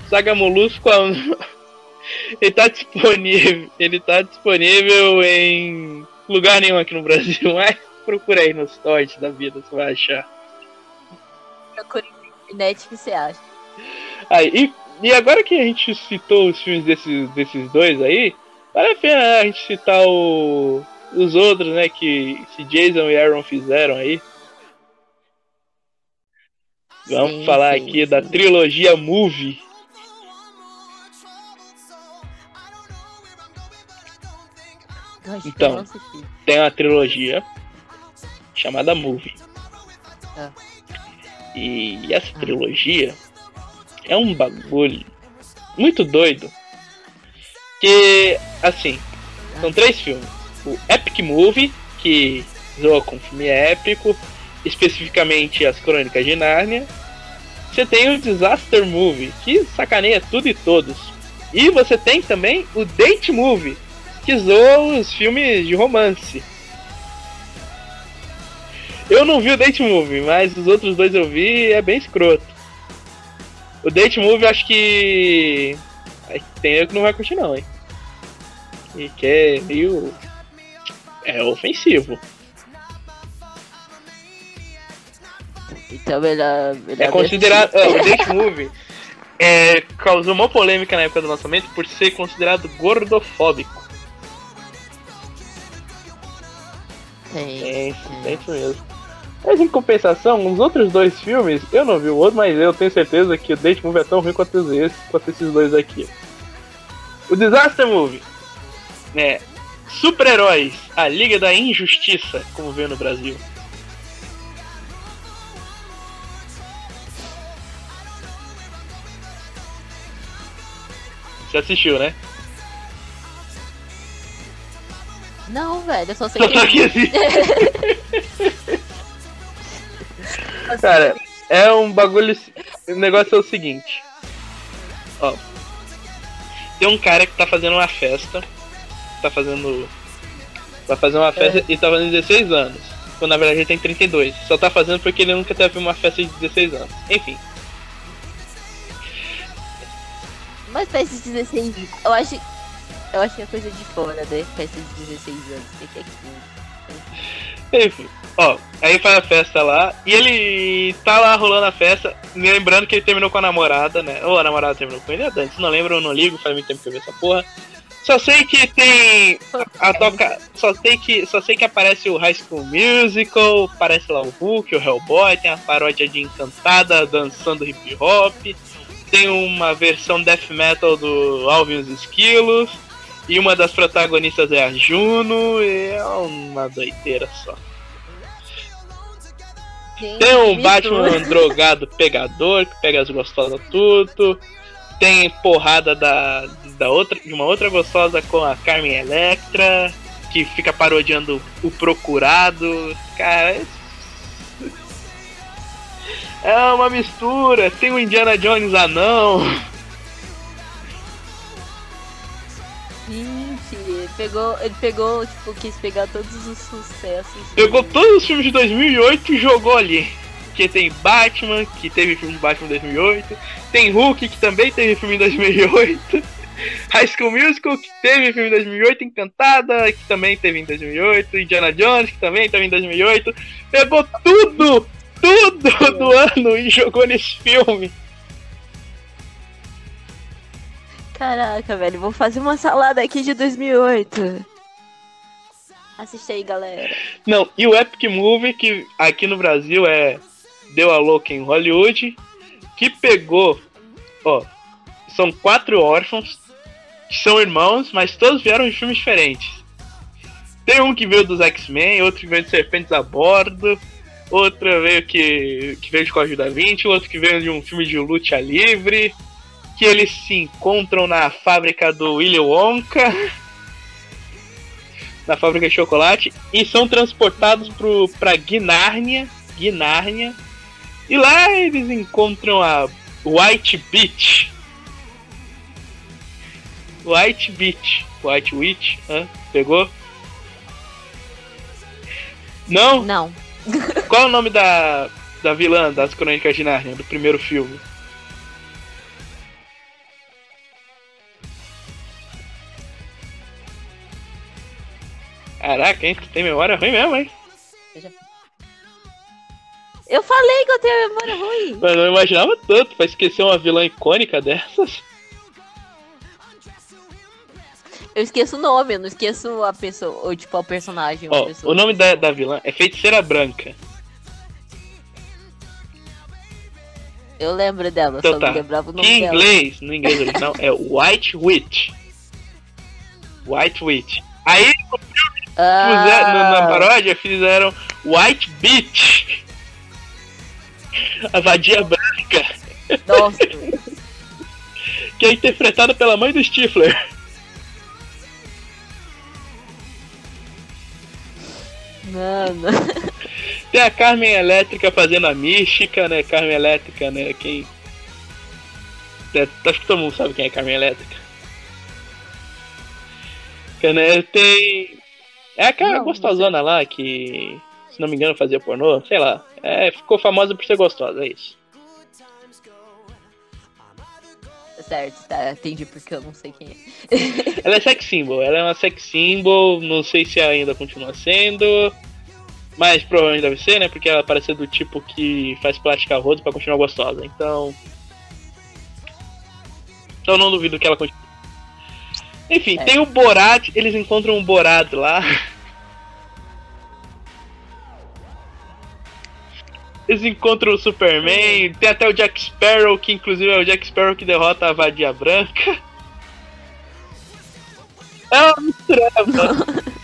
Saga Molusco. Ele tá disponível. Ele tá disponível em lugar nenhum aqui no Brasil, mas procura aí nos torrents da vida, você vai achar. Procura na internet que você acha. Aí, e, e agora que a gente citou os filmes desses, desses dois aí, vale a pena né, a gente citar o, os outros, né, que se Jason e Aaron fizeram aí. Vamos sim, falar sim, aqui sim. da trilogia Movie. Então, tem uma trilogia chamada Movie. Ah. E essa ah. trilogia é um bagulho muito doido. Que, assim, são três filmes. O Epic Movie, que zoa com filme épico, especificamente as Crônicas de Nárnia. Você tem o Disaster Movie, que sacaneia tudo e todos. E você tem também o Date Movie, que zoa os filmes de romance. Eu não vi o Date Movie, mas os outros dois eu vi e é bem escroto. O Date Movie acho que. Tem eu que não vai curtir não, hein? E que é meio. É ofensivo. Então melhor. melhor é considerado. É, o Date Movie é, causou uma polêmica na época do lançamento por ser considerado gordofóbico. Tem. Tem, isso mesmo. Mas em compensação, os outros dois filmes, eu não vi o outro, mas eu tenho certeza que o Date Movie é tão ruim quanto esses, quanto esses dois aqui. O Disaster Movie. É. Super-heróis, a Liga da Injustiça, como vê no Brasil. Você assistiu, né? Não, velho, eu só sei só que existe. Cara, é um bagulho. O negócio é o seguinte. Ó. Tem um cara que tá fazendo uma festa. Tá fazendo. Vai fazer uma festa é. e tá fazendo 16 anos. Quando na verdade ele tem 32. Só tá fazendo porque ele nunca teve uma festa de 16 anos. Enfim. Mas festa de 16 eu acho eu achei a coisa de fora, né? Festa de 16 anos. O que é? Enfim, ó, aí faz a festa lá e ele tá lá rolando a festa, lembrando que ele terminou com a namorada, né? Ou a namorada terminou com ele é antes, não lembro, eu não ligo, faz muito tempo que eu vi essa porra. Só sei que tem a toca, só sei que só sei que aparece o High School Musical, aparece lá o Hulk, o Hellboy, tem a paródia de Encantada dançando hip hop, tem uma versão death metal do Alvin os Esquilos. E uma das protagonistas é a Juno, e é uma doideira só. Gente, tem um Batman drogado pegador, que pega as gostosas tudo. Tem porrada da, da outra, de uma outra gostosa com a Carmen Electra, que fica parodiando o procurado. Cara, é uma mistura. Tem o Indiana Jones anão. pegou, ele pegou, tipo, quis pegar todos os sucessos. Pegou todos os filmes de 2008 e jogou ali. Que tem Batman, que teve filme de Batman em 2008. Tem Hulk, que também teve filme em 2008. High School Musical, que teve filme em 2008. Encantada, que também teve em 2008. Indiana Jones, que também teve em 2008. Pegou tudo, tudo do ano e jogou nesse filme. Caraca, velho, vou fazer uma salada aqui de 2008. Assiste aí, galera. Não, e o Epic Movie, que aqui no Brasil é Deu a Louca em Hollywood, que pegou, ó, são quatro órfãos, que são irmãos, mas todos vieram de filmes diferentes. Tem um que veio dos X-Men, outro que veio de Serpentes a Bordo, outro veio que, que veio de Código da Vinci, outro que veio de um filme de luta livre, que eles se encontram na fábrica do Willy Wonka, na fábrica de chocolate, e são transportados para Guinárnia, Guinárnia, e lá eles encontram a White Beach. White Beach, White Witch, hã? pegou? Não? Não. Qual é o nome da, da vilã das Crônicas de Nárnia, do primeiro filme? Caraca, hein? Tu tem memória ruim mesmo, hein? Eu falei que eu tenho memória ruim. Mas não imaginava tanto pra esquecer uma vilã icônica dessas. Eu esqueço o nome, eu não esqueço a pessoa, ou tipo, o personagem. Ó, o nome da, da vilã é Feiticeira Branca. Eu lembro dela, Então só tá. não lembrava o nome Que em dela. inglês, no inglês original, é White Witch. White Witch. Aí, no- na Ah, paródia, fizeram White Beach. A vadia branca, nossa. que é interpretada pela mãe do Stifler. Mano. Tem a Carmen Elétrica fazendo a mística, né? Carmen Elétrica, né? Quem. É, acho que todo mundo sabe quem é Carmen Elétrica. Né, Tem. É aquela Não, gostosona lá que, se não me engano, fazia pornô, sei lá. É, ficou famosa por ser gostosa, é isso. certo, tá, entendi porque eu não sei quem é. Ela é sex symbol, ela é uma sex symbol, não sei se ainda continua sendo. Mas provavelmente deve ser, né? Porque ela parece ser do tipo que faz plástica rodo pra continuar gostosa. Então. Então não duvido que ela continue. Enfim, É. tem o Borat, eles encontram um Borat lá. Eles encontram o Superman, tem até o Jack Sparrow, que inclusive é o Jack Sparrow que derrota a Vadia Branca. É uma mistureba.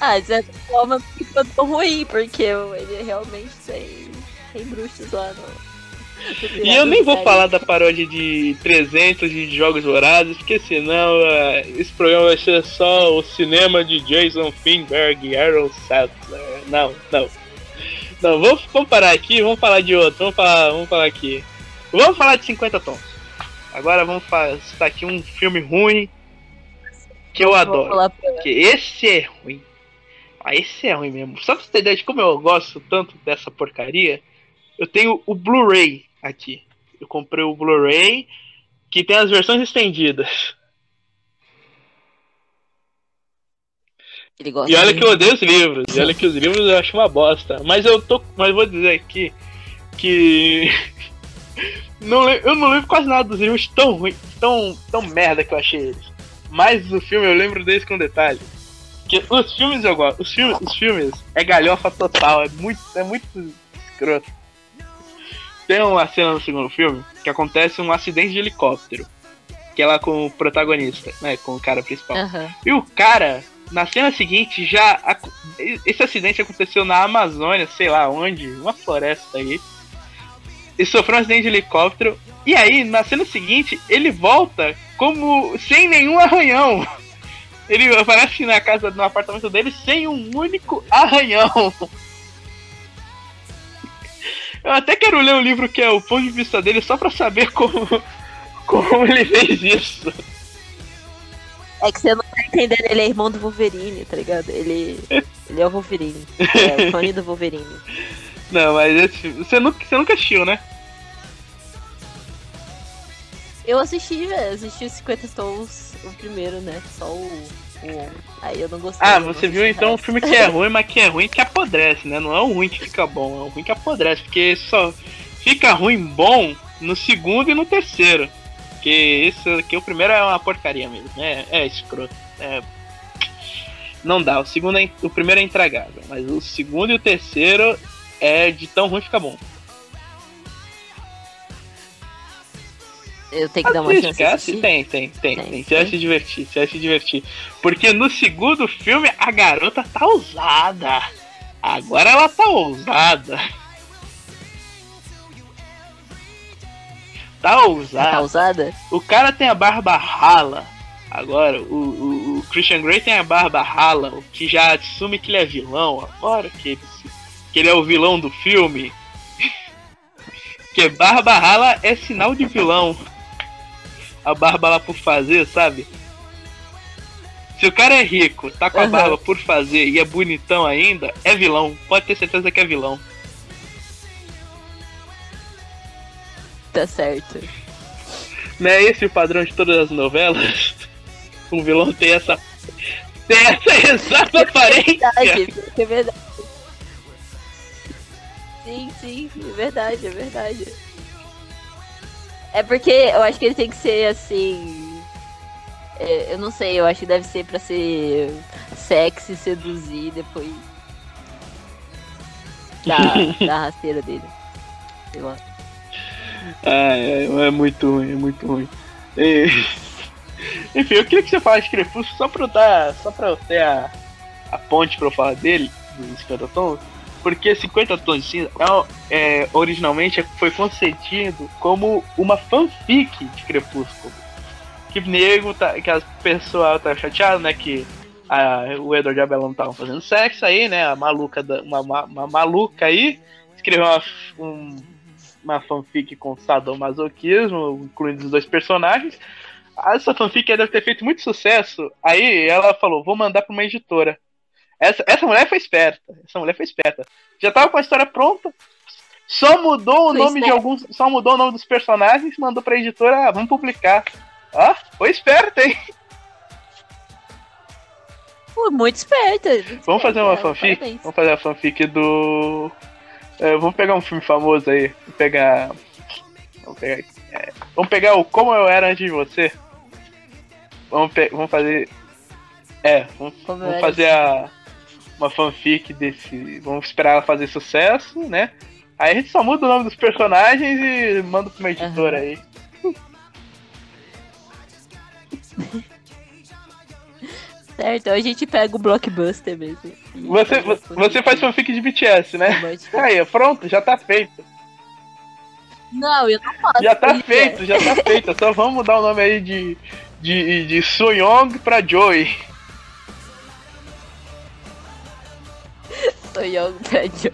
Ah, de certa forma ficou tão ruim, porque ele realmente tem, tem bruxos lá no. E eu nem vou falar da paródia de 300 de Jogos Vorazes, porque senão eh, esse programa vai ser só o cinema de Jason Finberg e Aaron Sattler. Não, não. Não, vamos, vamos parar aqui, vamos falar de outro, vamos falar, vamos falar aqui. Vamos falar de 50 tons. Agora vamos citar aqui um filme ruim que eu adoro. Porque esse é ruim. Ah, esse é ruim mesmo. Só pra você ter ideia de como eu gosto tanto dessa porcaria, eu tenho o Blu-ray aqui. Eu comprei o Blu-ray que tem as versões estendidas. Ele gosta E olha que eu odeio os livros. E olha que os livros eu acho uma bosta. Mas eu tô. Mas vou dizer aqui que. não, eu não lembro quase nada dos livros tão ruim, tão, tão merda que eu achei eles. Mas o filme eu lembro deles com detalhe. Que os filmes eu gosto. Os filmes, os filmes é galhofa total. É muito, é muito escroto. Tem uma cena no segundo filme que acontece um acidente de helicóptero. Que é lá com o protagonista, né? Com o cara principal. Aham. E o cara, na cena seguinte, já. Esse acidente aconteceu na Amazônia, sei lá onde, uma floresta aí. E sofreu um acidente de helicóptero. E aí, na cena seguinte, ele volta como sem nenhum arranhão. Ele aparece na casa, no apartamento dele sem um único arranhão. Eu até quero ler um livro que é o ponto de vista dele só pra saber como, como ele fez isso. É que você não tá entendendo, ele é irmão do Wolverine, tá ligado? Ele, ele é o Wolverine. É o fone do Wolverine. Não, mas esse, você, nunca, você nunca assistiu, né? Eu assisti, velho. Assisti os 50 Tons, o primeiro, né? Só o, o Aí eu não gostei. Ah, você viu então um filme que é ruim, mas que é ruim que apodrece, né? Não é um ruim que fica bom, é um ruim que apodrece. Porque só fica ruim bom no segundo e no terceiro. Porque esse aqui, o primeiro é uma porcaria mesmo. É, é escroto. É... Não dá. O segundo é, o primeiro é intragável, mas o segundo e o terceiro é de tão ruim fica bom. Eu tenho que dar uma chance. Tem, tem, tem, tem, tem. Você vai se divertir, você vai se divertir. Porque no segundo filme a garota tá ousada. Agora ela tá ousada. Tá ousada. Tá ousada? O cara tem a barba rala. Agora, o, o, o, Christian Grey tem a barba rala, o que já assume que ele é vilão. Agora que ele, que ele é o vilão do filme. que barba rala é sinal de vilão a barba lá por fazer, sabe? Se o cara é rico, tá com a uhum. barba por fazer e é bonitão ainda, é vilão. Pode ter certeza que é vilão. Tá certo. Não é esse o padrão de todas as novelas? Um vilão tem essa. Tem essa exata aparência. É verdade, é verdade. Sim, sim, é verdade, é verdade. É porque eu acho que ele tem que ser assim. É, eu não sei, eu acho que deve ser pra ser sexy, seduzir depois. Da, da rasteira dele. Sei lá. Ah, é, é muito ruim, é muito ruim. E... Enfim, eu queria que você falasse de Crepúsculo só pra eu dar. Só pra eu ter a, a ponte pra eu falar dele, dos 50 tons porque 50 Tons de Cinza é, é, originalmente foi concebido como uma fanfic de Crepúsculo. Que nego, tá, que as pessoas tá chateado, né? Que a, o Edward e a Bella não estavam fazendo sexo aí, né? A maluca, da, uma, uma, uma maluca aí escreveu uma, um, uma fanfic com sadomasoquismo, incluindo os dois personagens. Essa fanfic deve ter feito muito sucesso. Aí ela falou: vou mandar para uma editora. Essa, essa mulher foi esperta. Essa mulher foi esperta. Já tava com a história pronta. Só mudou o foi nome esperta. de alguns. Só mudou o nome dos personagens, mandou pra editora, ah, vamos publicar. Ó, foi esperta, hein? Muito esperta. Muito vamos fazer uma fanfic? Parabéns. Vamos fazer a fanfic do. É, vamos pegar um filme famoso aí. Vamos pegar. Vamos pegar, é, vamos pegar o Como Eu Era Antes de Você. Vamos, pe... vamos fazer. É, vamos, vamos fazer a uma fanfic desse. Vamos esperar ela fazer sucesso, né? Aí a gente só muda o nome dos personagens e manda pra uma editora uhum. aí. certo, a gente pega o blockbuster mesmo. Você, você faz fanfic de BTS, né? Aí, pronto, já tá feito. Não, eu não faço. Já tá feito, já tá feito. Só vamos mudar o nome aí de, de, de Young pra Joey. Sou Young pra Joe.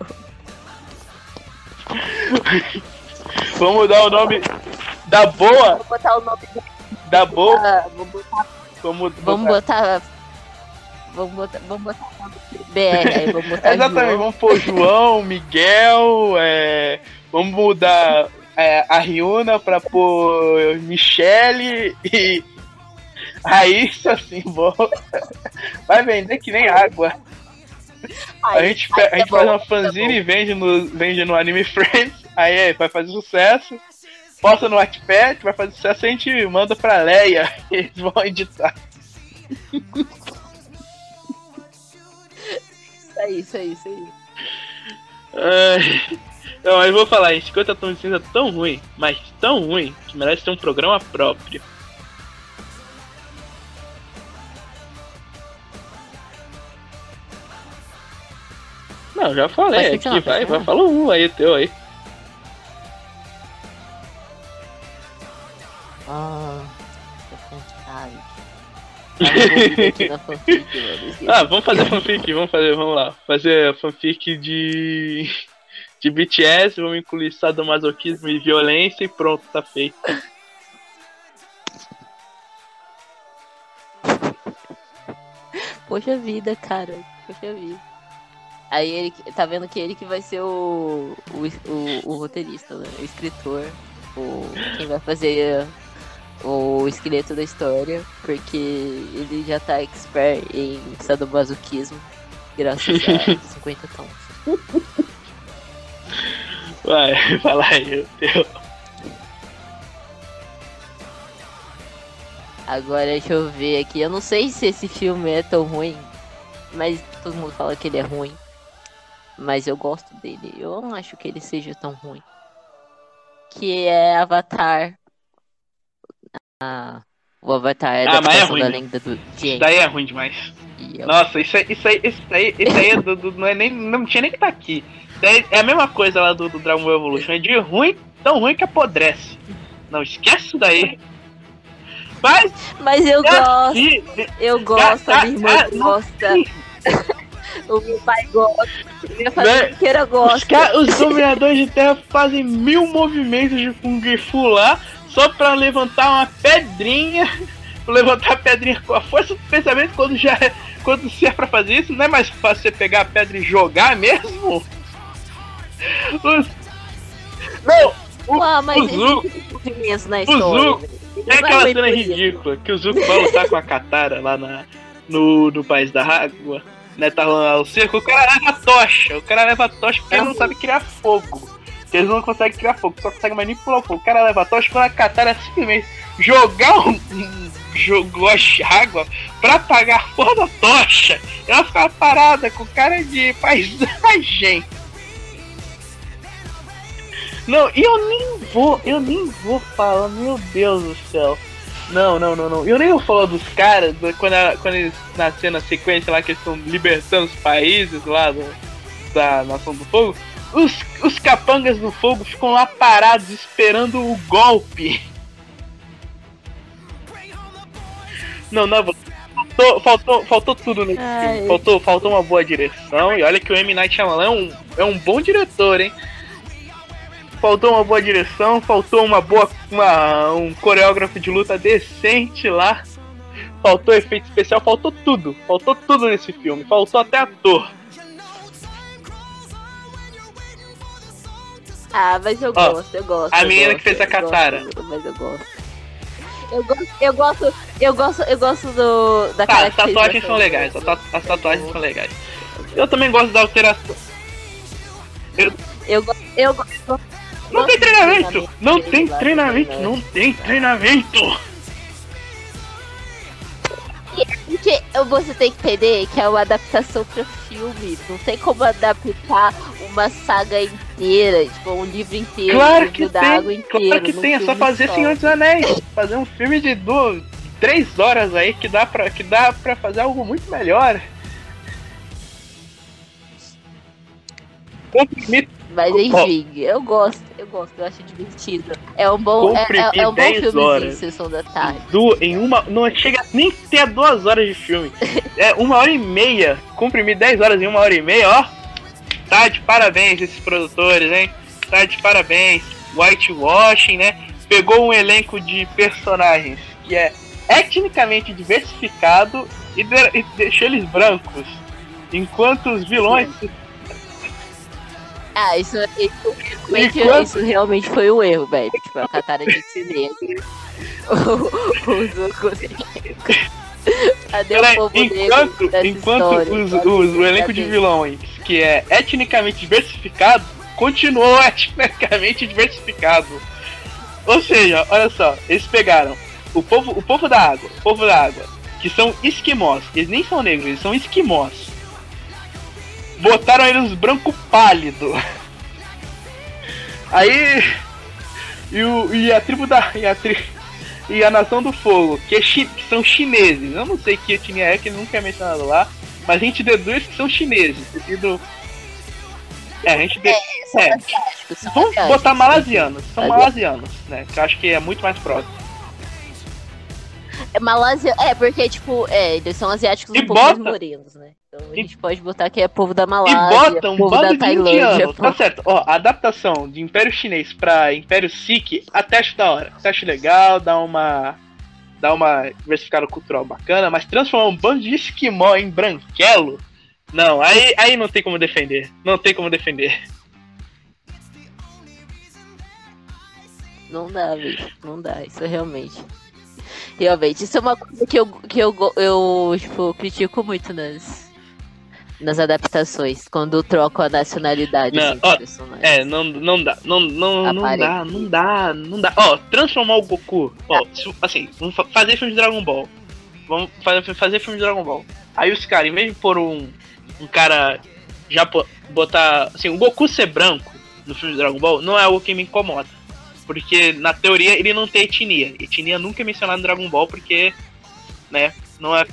Vamos mudar o nome da boa. Vou botar o nome da boa. Ah, vou botar. Vamos, vamos botar. Vamos botar. Vamos botar BR, aí vamos botar Exatamente, João. vamos pôr João, Miguel, é, vamos mudar é, a Riuna pra pôr Michele e. Aí, isso assim, bom. Vai vender que nem água. Aí, a gente, a gente tá faz uma tá fanzine e vende no, vende no Anime Friends, aí vai fazer sucesso, posta no Wattpad, vai fazer sucesso, a gente manda pra Leia eles vão editar. Isso aí, isso aí, isso aí. Ai, não, mas vou falar, 50 tons de cinza tão ruim, mas tão ruim, que merece ter um programa próprio. Não, já falei aqui, vai, vai, fala um aí, teu aí. Ah, ah, vamos fazer fanfic, vamos fazer, vamos lá. Fazer fanfic de. de BTS, vamos incluir sadomasoquismo e violência e pronto, tá feito. poxa vida, cara, poxa vida. Aí ele tá vendo que ele que vai ser o, o, o, o roteirista, né? o escritor, o, quem vai fazer o esqueleto da história, porque ele já tá expert em sadomasoquismo, graças a 50 tons. Vai, fala aí, o teu. Agora deixa eu ver aqui. Eu não sei se esse filme é tão ruim, mas todo mundo fala que ele é ruim. Mas eu gosto dele. Eu não acho que ele seja tão ruim. Que é Avatar. O Avatar é Ah, mas é da ruim. lenda do daí é ruim demais. Eu- Nossa, isso aí, isso aí, isso aí, isso aí é do, do- não, é nem, não tinha nem que estar aqui. Isso daí é a mesma coisa lá do, do Dragon Ball Evolution. É de ruim, tão ruim que apodrece. Não, esquece isso daí. Mas, Mas eu gosto, e- eu gosto, a minha irmã gosta, o meu pai gosta, minha família Né? inteira Os, gosta. ca- os dominadores de terra fazem mil movimentos de Kung Fu lá só pra levantar uma pedrinha. Levantar a pedrinha com a força do pensamento quando já é- quando se é pra fazer isso, não é mais fácil você pegar a pedra e jogar mesmo? Os- Não! O, Ah, mas o Zuko, movimentos na o. Zuko é Não aquela cena ridícula que o Zuko vai lutar com a Katara lá na, no, no País da Água, né? Tá rolando lá o cerco, o cara leva a tocha, o cara leva a tocha porque ele não sabe criar fogo. Eles não conseguem criar fogo, só conseguem manipular o fogo. O cara leva a tocha quando a Katara simplesmente jogar um, jogou de água pra apagar a porra da tocha. Ela fica parada com cara de paisagem. Não, e eu nem vou, eu nem vou falar, meu Deus do céu. Não, não, não, não. Eu nem vou falar dos caras, do- quando, a- quando eles na cena sequência lá que eles estão libertando os países lá do- da Nação do Fogo. Os, os capangas do fogo ficam lá parados esperando o golpe. Não, não, faltou, faltou, faltou tudo nesse Ai. filme. Faltou, faltou uma boa direção. E olha que o M. Night Shyamalan é um, é um bom diretor, hein? Faltou uma boa direção, faltou uma boa. Uma, um coreógrafo de luta decente lá. Faltou efeito especial, faltou tudo. Faltou tudo nesse filme. Faltou até ator. Ah, mas eu Ó, gosto, eu gosto. a eu menina gosto, que fez a eu gosto, Katara. Mas eu gosto. Eu gosto, eu gosto, eu gosto, eu gosto do, da Tá, as tatuagens são legais. As, tatu- as tatuagens são legais. Eu também gosto da alteração. Eu eu gosto. Não tem treinamento! Não tem lá, treinamento! né? Não tem treinamento! Porque você tem que entender que é uma adaptação pra filme. Não tem como adaptar uma saga inteira, tipo, um livro inteiro, Claro um que livro da água tem! inteiro. Claro que tem! É só fazer Senhor dos Anéis! Fazer um filme de duas, três horas aí que dá pra, que dá pra fazer algo muito melhor. Comprimir, Mas enfim, eu gosto, eu gosto, eu acho divertido. É um bom, é, é, é um bom Comprimir 10 filmezinho. Sessão da Tarde. du- em uma. Não chega nem ter duas horas de filme. É uma hora e meia. Comprimir 10 horas em uma hora e meia, ó. Tá de parabéns esses produtores, hein? Tá de parabéns. Whitewashing, né? Pegou um elenco de personagens que é etnicamente diversificado e, de- e deixou eles brancos. Enquanto os vilões. Ah, isso, isso, realmente, Enquanto- isso realmente foi um erro, velho. Tipo, a Katara de cinema. o, o Zuko. Cadê Peraí, o povo enquanto dessa enquanto história? os, os- o elenco de vilões, que é etnicamente diversificado, continuou etnicamente diversificado. Ou seja, olha só, eles pegaram o povo, o povo da água, o povo da água, que são esquimós, eles nem são negros, eles são esquimós. Botaram eles branco pálido. Aí e, o, e a tribo da e a, tri, e a nação do fogo, que, é chi- são chineses. Eu não sei que etnia é, que nunca é mencionado lá, mas a gente deduz que são chineses. Devido... É, a gente de... São é. asiáticos, são Vamos botar malasianos, são malasianos, né? Que eu acho que é muito mais próximo. É Malásia, é, porque, tipo, é, eles são asiáticos E um pouco mais bota- morenos, né? Então a E- gente pode botar que é povo da E Malásia, bota um povo bando da de Tailândia. Tá certo. Ó, a adaptação de Império Chinês pra Império Sikh, até acho da hora. Até acho legal, dá uma. dar uma diversificada cultural bacana, mas transformar um bando de esquimó em branquelo, não, aí, aí não tem como defender. Não tem como defender. Não dá, bicho. Não dá, isso realmente. Realmente, isso é uma coisa que eu, que eu, eu tipo, critico muito nas, nas adaptações, quando trocam a nacionalidade Não, assim, ó. É, não, não dá, não, não, não dá, não dá, não dá. Ó, transformar o Goku, ó, assim, vamos fa- fazer filme de Dragon Ball. Vamos fazer, fazer filme de Dragon Ball. Aí os caras, em vez de pôr um, um cara já botar, assim, o Goku ser branco no filme de Dragon Ball não é algo que me incomoda. Porque na teoria ele não tem etnia. Etnia nunca é mencionado no Dragon Ball porque, né, não é.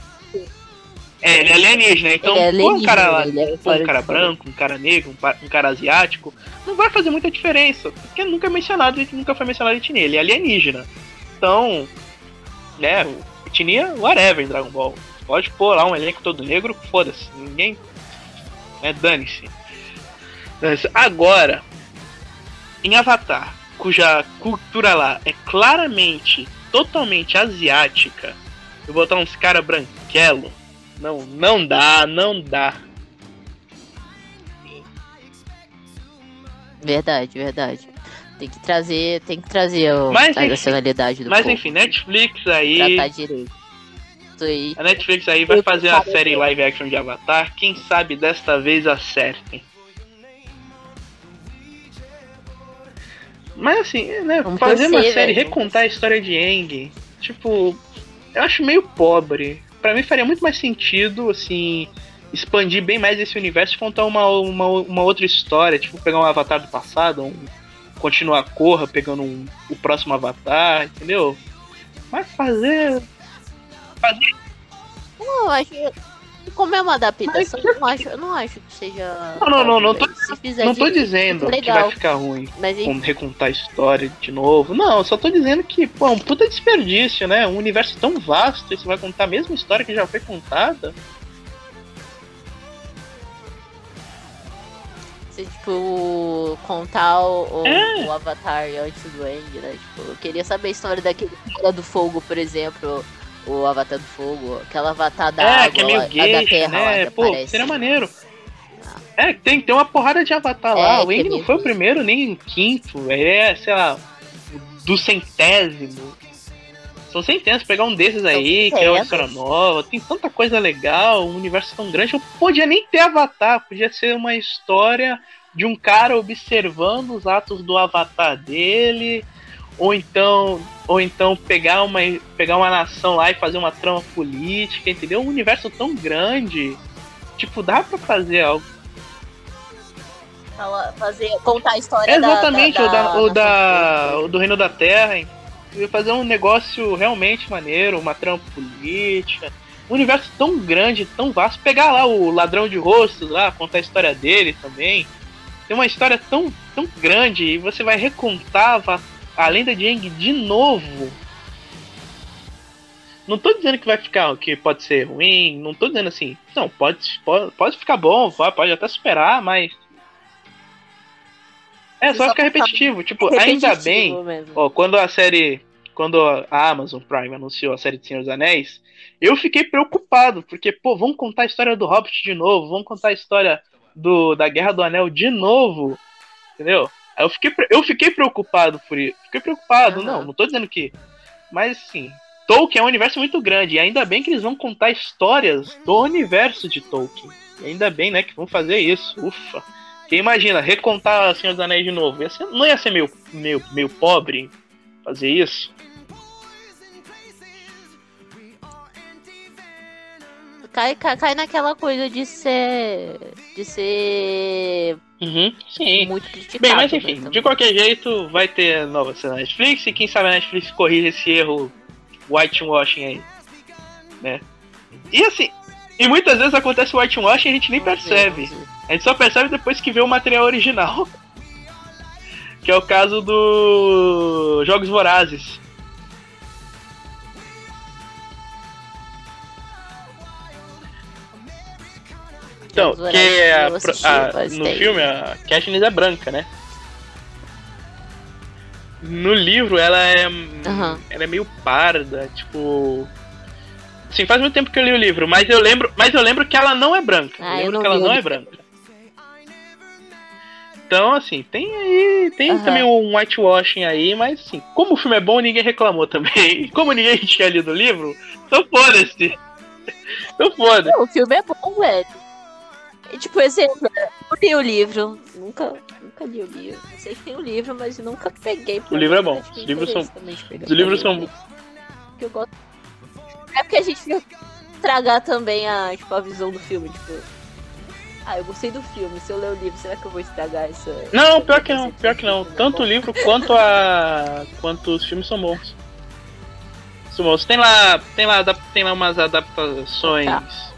É, ele é alienígena, então Ele é pô um cara alienígena, é um cara branco, um cara negro, um, cara asiático, não vai fazer muita diferença, porque nunca é mencionado, nunca foi mencionado etnia, ele é alienígena. Então, né, etnia, whatever em Dragon Ball. Pode pôr lá um elenco todo negro, foda-se, ninguém. Né, dane-se. Agora, em Avatar, cuja cultura lá é claramente, totalmente asiática, eu botar uns cara branquelo, não, não dá, não dá. Verdade, verdade. Tem que trazer, tem que trazer o- Mas, a nacionalidade do Mas povo. enfim, Netflix aí. Tratar direito. Aí. A Netflix aí vai Eu fazer a série live action de Avatar. Quem sabe desta vez acertem. Mas assim, né, Vamos fazer uma série, recontar a história de Aang, tipo, eu acho meio pobre. Pra mim faria muito mais sentido, assim, expandir bem mais esse universo e contar uma, uma, uma outra história, tipo, pegar um avatar do passado, um, continuar a Korra pegando um- o próximo avatar, entendeu? Mas fazer. Fazer Não, acho. Como é uma adaptação, eu não acho, não acho que seja. Não, não, não, não tô- Não tô direito, dizendo que legal. vai ficar ruim Mas com recontar a história de novo. Não, só tô dizendo que, pô, é um puta desperdício, né? Um universo tão vasto e você vai contar a mesma história que já foi contada. se, tipo, contar o, o- É. o Avatar antes do End, né? Tipo, eu queria saber a história daquele cara do fogo, por exemplo. O Avatar do Fogo, aquela Avatar da é, água, que é meio lá- a da terra lá, né? que Pô, aparece. seria maneiro. É, tem, tem uma porrada de avatar lá. É, o que é Aang não foi o primeiro, nem o quinto. Ele é, sei lá, do centésimo. São centenas, pegar um desses aí, que é uma história nova. Tem tanta coisa legal, um universo tão grande. Não podia nem ter avatar, podia ser uma história de um cara observando os atos do avatar dele. Ou então, ou então pegar, uma, pegar uma nação lá e fazer uma trama política, entendeu? Um universo tão grande. Tipo, dá pra fazer algo. Fazer, contar a história da- Exatamente, da, o, da, o, da, do o do Reino da Terra. hein? Fazer um negócio realmente maneiro, uma trama política. Um universo tão grande, tão vasto. Pegar lá o ladrão de rostos lá, contar a história dele também. Tem uma história tão, tão grande e você vai recontar a, a lenda de Aang de novo. Não tô dizendo que vai ficar, que pode ser ruim, não tô dizendo assim. Não, pode, pode, pode ficar bom, pode até superar, mas. É, só Só fica fica repetitivo. Tipo, Repetitivo ainda bem mesmo. Ó, quando a série. Quando a Amazon Prime anunciou a série de Senhor dos Anéis, eu fiquei preocupado, porque, pô, vamos contar a história do Hobbit de novo, vamos contar a história do, da Guerra do Anel de novo, entendeu? Aí eu fiquei, eu fiquei preocupado por isso. Fiquei preocupado, Aham. não, não tô dizendo que. Mas assim, Tolkien é um universo muito grande, e ainda bem que eles vão contar histórias do universo de Tolkien. E ainda bem, né, que vão fazer isso. Ufa. Porque imagina, recontar Senhor dos Anéis de novo. Ia ser- não ia ser meio, meio, meio pobre fazer isso? Cai, cai, cai naquela coisa de ser. de ser Uhum, sim. muito criticado. Bem, mas enfim, de qualquer jeito, vai ter nova série na Netflix e quem sabe a Netflix corrige esse erro whitewashing aí, né? E assim, e muitas vezes acontece whitewashing e a gente nem percebe. A gente só percebe depois que vê o material original. Que é o caso do Jogos Vorazes. A- mas no filme a Katniss é branca, né? no livro ela é. Uhum. Ela é meio parda, tipo. Sim, faz muito tempo que eu li o livro, mas eu lembro, mas eu lembro que ela não é branca. Ah, eu lembro eu que ela não é branca. Então, assim, tem aí. Tem uhum. também um whitewashing aí, mas assim, como o filme é bom, ninguém reclamou também. Como ninguém tinha lido o livro, então foda-se. Então foda-se. O filme é bom, velho. E, tipo, exemplo, eu li o livro, nunca, nunca li o livro. Sei que tem o livro, mas nunca peguei. O livro é bom. Os livros são. Os livros são. Que eu gosto. É porque a gente fica estragar também a, tipo, a visão do filme, tipo. Ah, eu gostei do filme. Se eu ler o livro, será que eu vou estragar essa. Não, pior que não, pior que não. Tanto o livro quanto a. quanto os filmes são bons. São bons. Tem lá. Tem lá, tem lá umas adaptações tá.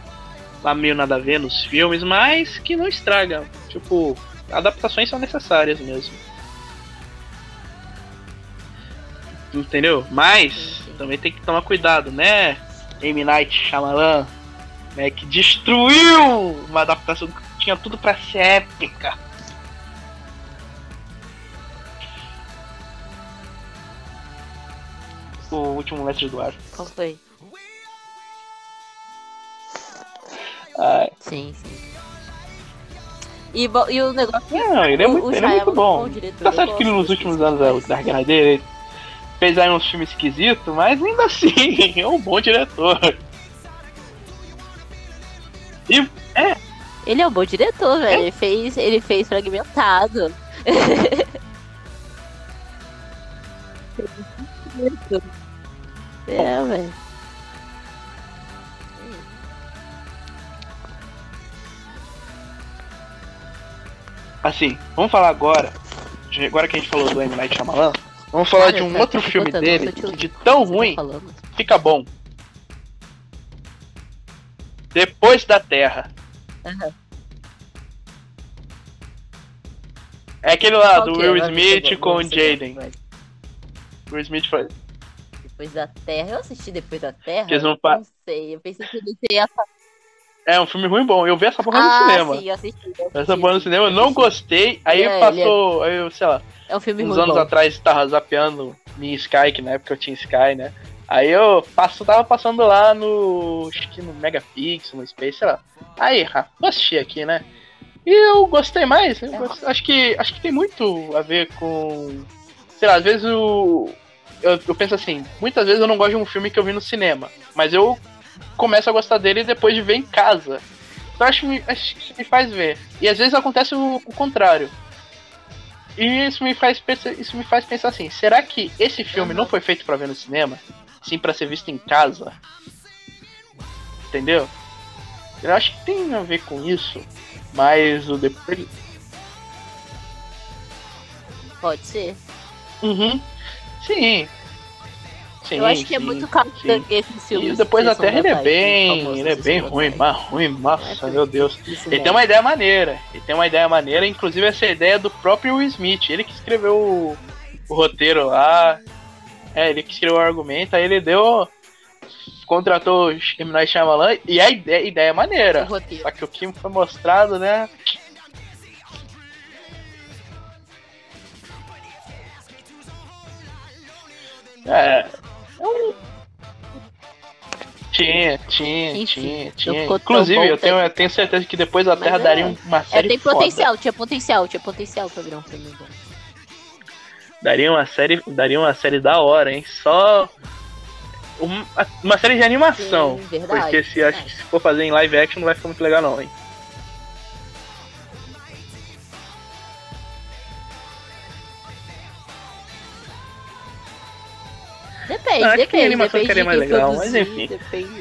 Lá meio nada a ver nos filmes, mas que não estragam. Tipo, adaptações são necessárias mesmo. Entendeu? Mas também tem que tomar cuidado, né? M. Night Shyamalan né, que destruiu uma adaptação que tinha tudo para ser épica. O último mestre do ar. Qual Ai. Sim, sim. E, e o negócio. Não, ele é muito, ele é muito bom. tá certo que nos últimos anos é o Dark Knight dele fez aí uns filmes esquisitos, mas ainda assim é um bom diretor. E, é. Ele é um bom diretor, velho. É. Ele, fez, ele fez fragmentado. é, velho. Assim, vamos falar agora. Agora que a gente falou do M. Night Shyamalan, vamos falar Cara, de um outro filme dele que de tão ruim fica bom. Depois da Terra. Uhum. É aquele lá, Qual do Will é? Smith com o Jaden. Will Smith foi. Depois da Terra. Eu assisti Depois da Terra? Não, não sei, eu pensei que ele ia é um filme ruim bom. Eu vi essa porra ah, no cinema. Sim, eu assisti, eu assisti, essa porra no cinema, eu não gostei. Aí é, passou, é... aí, sei lá. É um filme uns anos bom. atrás tava zapeando minha Sky, que na época eu tinha Sky, né? Aí eu passo, tava passando lá no. Acho que no Megapix, no Space, sei lá. Aí, vou assistir aqui, né? E eu gostei mais. Eu gost... acho, que, acho que tem muito a ver com. Sei lá, às vezes o. Eu, eu penso assim, muitas vezes eu não gosto de um filme que eu vi no cinema. Mas eu começo a gostar dele depois de ver em casa. Então acho, acho que me faz ver. E às vezes acontece o, o contrário. E isso me faz isso me faz pensar assim, será que esse filme não foi feito para ver no cinema? sim para ser visto em casa. Entendeu? Eu acho que tem a ver com isso, mas o depois. Pode ser. Uhum. Sim. Sim, eu acho que sim, é muito caro esse filme. E depois da Terra ele é bem. Ele é bem ruim, mas ruim, nossa, meu Deus. Ele tem uma ideia maneira. Ele tem uma ideia maneira, inclusive essa ideia do próprio Will Smith. Ele que escreveu o, o roteiro lá. É, ele que escreveu o argumento, aí ele deu. Contratou o. Night Shyamalan e a ideia, a ideia é maneira. Só que o que foi mostrado, né? É. Tinha, tinha, Enfim, tinha, tinha. Inclusive, eu tenho, eu tenho certeza que depois a Terra é, daria uma série. É, tem potencial, foda. tinha potencial, tinha potencial pra virar um filme bom. Daria uma série, daria uma série da hora, hein? Só uma, uma série de animação. Sim, verdade, porque se, acho que se for fazer em live action não vai ficar muito legal não, hein? Depende, ah, depende. Que em animação depende ficaria mais legal, mas enfim.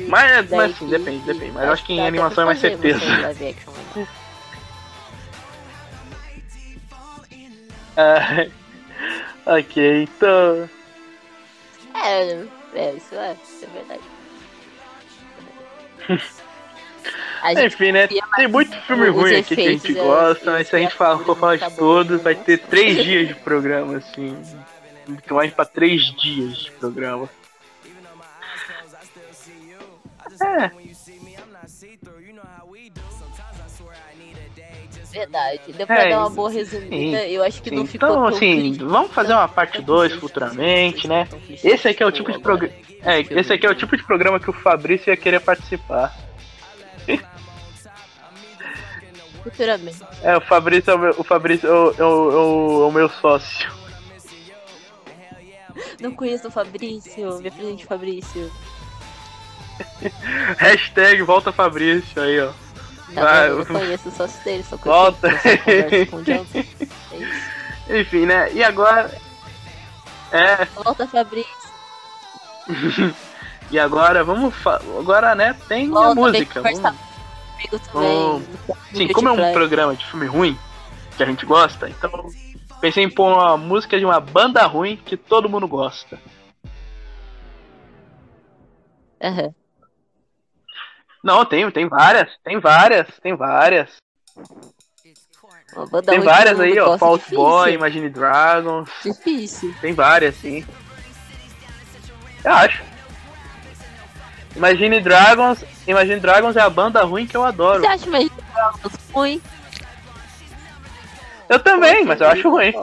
Mas, mas sim, depende, depende. Mas eu acho que em animação é mais certeza. ah, Ok, então. É, é isso é, isso é verdade. Enfim, né? Tem muito filme ruim aqui que a gente é, gosta, mas se a gente falar, for falar de todos, vai ter três dias de programa, assim. Muito mais pra três dias de programa. É. Verdade. Deu pra É, dar uma boa resumida. sim, eu acho que não Sim, ficou Então, tão assim, clichê, vamos fazer uma parte tão 2 clichê, futuramente, né? Esse aqui é o tipo, de programa. É, esse aqui é o tipo de programa que o Fabrício ia querer participar. Futuramente. É, o Fabrício é o, meu, o, Fabrício é o, é o- é o- é o meu sócio. Não conheço o Fabrício. Me apresente, Fabrício. Hashtag volta Fabrício aí, ó. Tá Vai, vendo? Eu não conheço o sócio dele, só Volta. conheço só Jonathan. É. Enfim, né? E agora. É, Volta, Fabrício. e agora vamos. fa- Agora, né? Tem a Volta, vem música. Vamos... também. Sim, como é um programa de filme ruim, que a gente gosta, então pensei em pôr uma música de uma banda ruim que todo mundo gosta. Aham. Não, tem, tem várias, tem várias, tem várias. Tem várias aí, ó. Fault difícil. Boy, Imagine Dragons. Difícil. Tem várias, sim. Eu acho. Imagine Dragons. Imagine Dragons é a banda ruim que eu adoro. Você acha mais ruim? Eu também, mas eu acho ruim.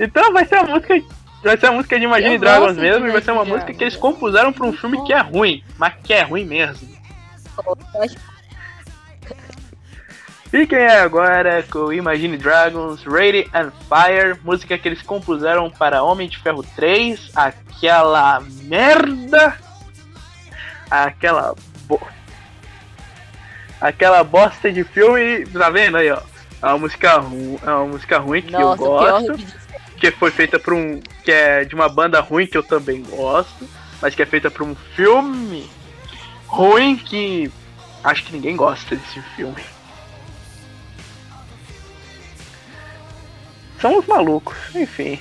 Então vai ser a música. Vai ser a música de Imagine Eu Dragons mesmo, e vai ser uma música que eles compuseram pra um filme que é ruim, mas que é ruim mesmo. Fiquem aí agora com Imagine Dragons, Ready and Fire, música que eles compuseram para Homem de Ferro 3, aquela merda, aquela bo... aquela bosta de filme, tá vendo aí, ó? É uma música, ru... é uma música ruim que Nossa, eu gosto, de que foi feita por um que é de uma banda ruim que eu também gosto, mas que é feita por um filme ruim que acho que ninguém gosta desse filme. São os malucos, enfim.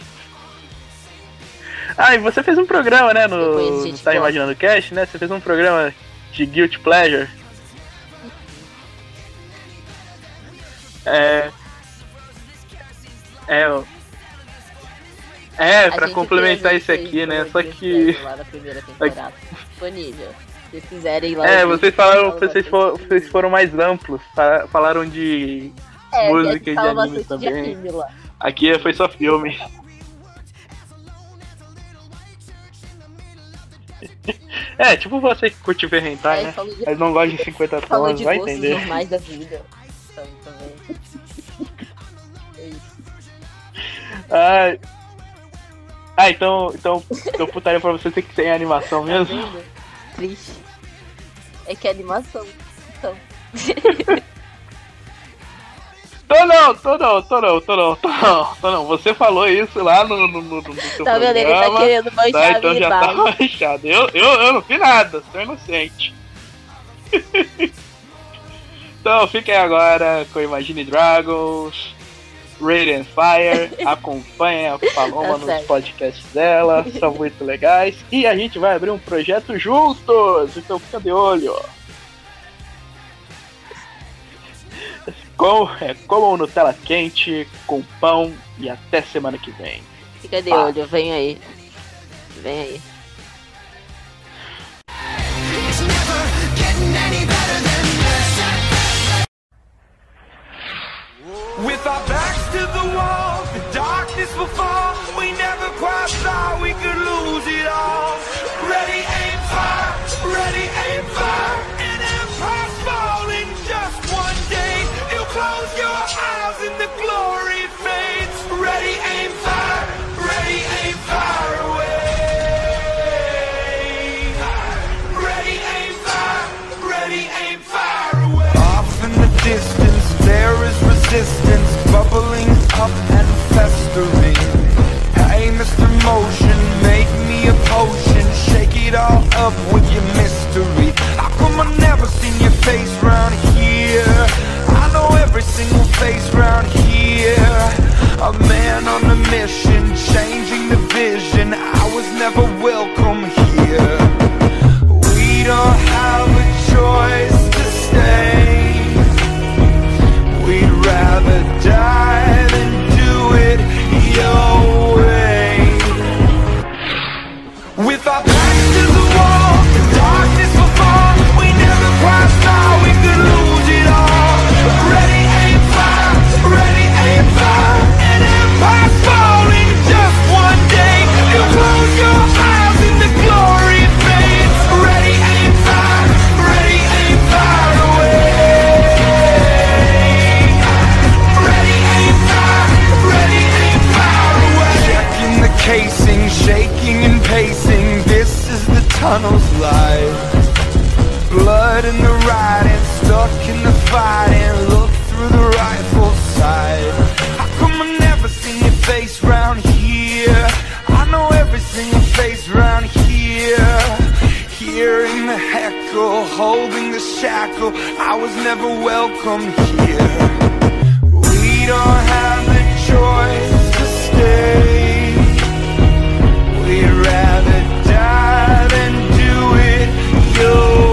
Ah, e você fez um programa, né, no, gente Tá. Imaginando Cast, né? Você fez um programa de Guilty Pleasure. É... É. É, pra complementar isso aqui, né? Só que. Lá da primeira temporada. Disponível. Se vocês quiserem lá. É, vocês falaram, fala vocês, for- vocês foram mais amplos. fa- Falaram de É, música gente de anime bastante de também. anime. Aqui foi só filme. É, tipo você que curte ver hentai, É, né? Mas não gosta de 50 falou tons, vai entender. normais da vida. É isso. Ah, ah então, então, então putaria pra você ter que tem animação Tá mesmo? vendo? Triste. É que é animação. Então. Tô não, tô não, tô não, tô não, tô não, tô não. Você falou isso lá no, no, no, no seu Tá vendo? Ele tá querendo manchar Tá, a então minha já tá manchado. Eu, eu, eu não fiz nada, sou inocente. então fiquem agora com Imagine Dragons, Radiant Fire, acompanhem a Paloma Tá nos podcasts dela, são muito legais. E a gente vai abrir um projeto juntos, então fica de olho. Com, é, comam Nutella quente, com pão e até semana que vem. Fica de Pá. olho, vem aí. Vem aí. It's never getting any better With our backs to the wall, the darkness will fall. We never quite thought we could lose it all. Ready, aim, fire. Ready, aim, fire. Bubbling up and festering. Hey, Mr. Motion, make me a potion. Shake it all up with your mystery. How come I never seen your face round here? I know every single face round here. A man on a mission, changing the vision. I was never welcome here. We don't have a choice to stay. Rather die pacing, this is the tunnel's life. Blood in the riding, stuck in the fighting. Look through the rifle sight. How come I never seen your face round here? I know every single face round here. Hearing the heckle, holding the shackle. I was never welcome here. We don't have the choice to stay. you.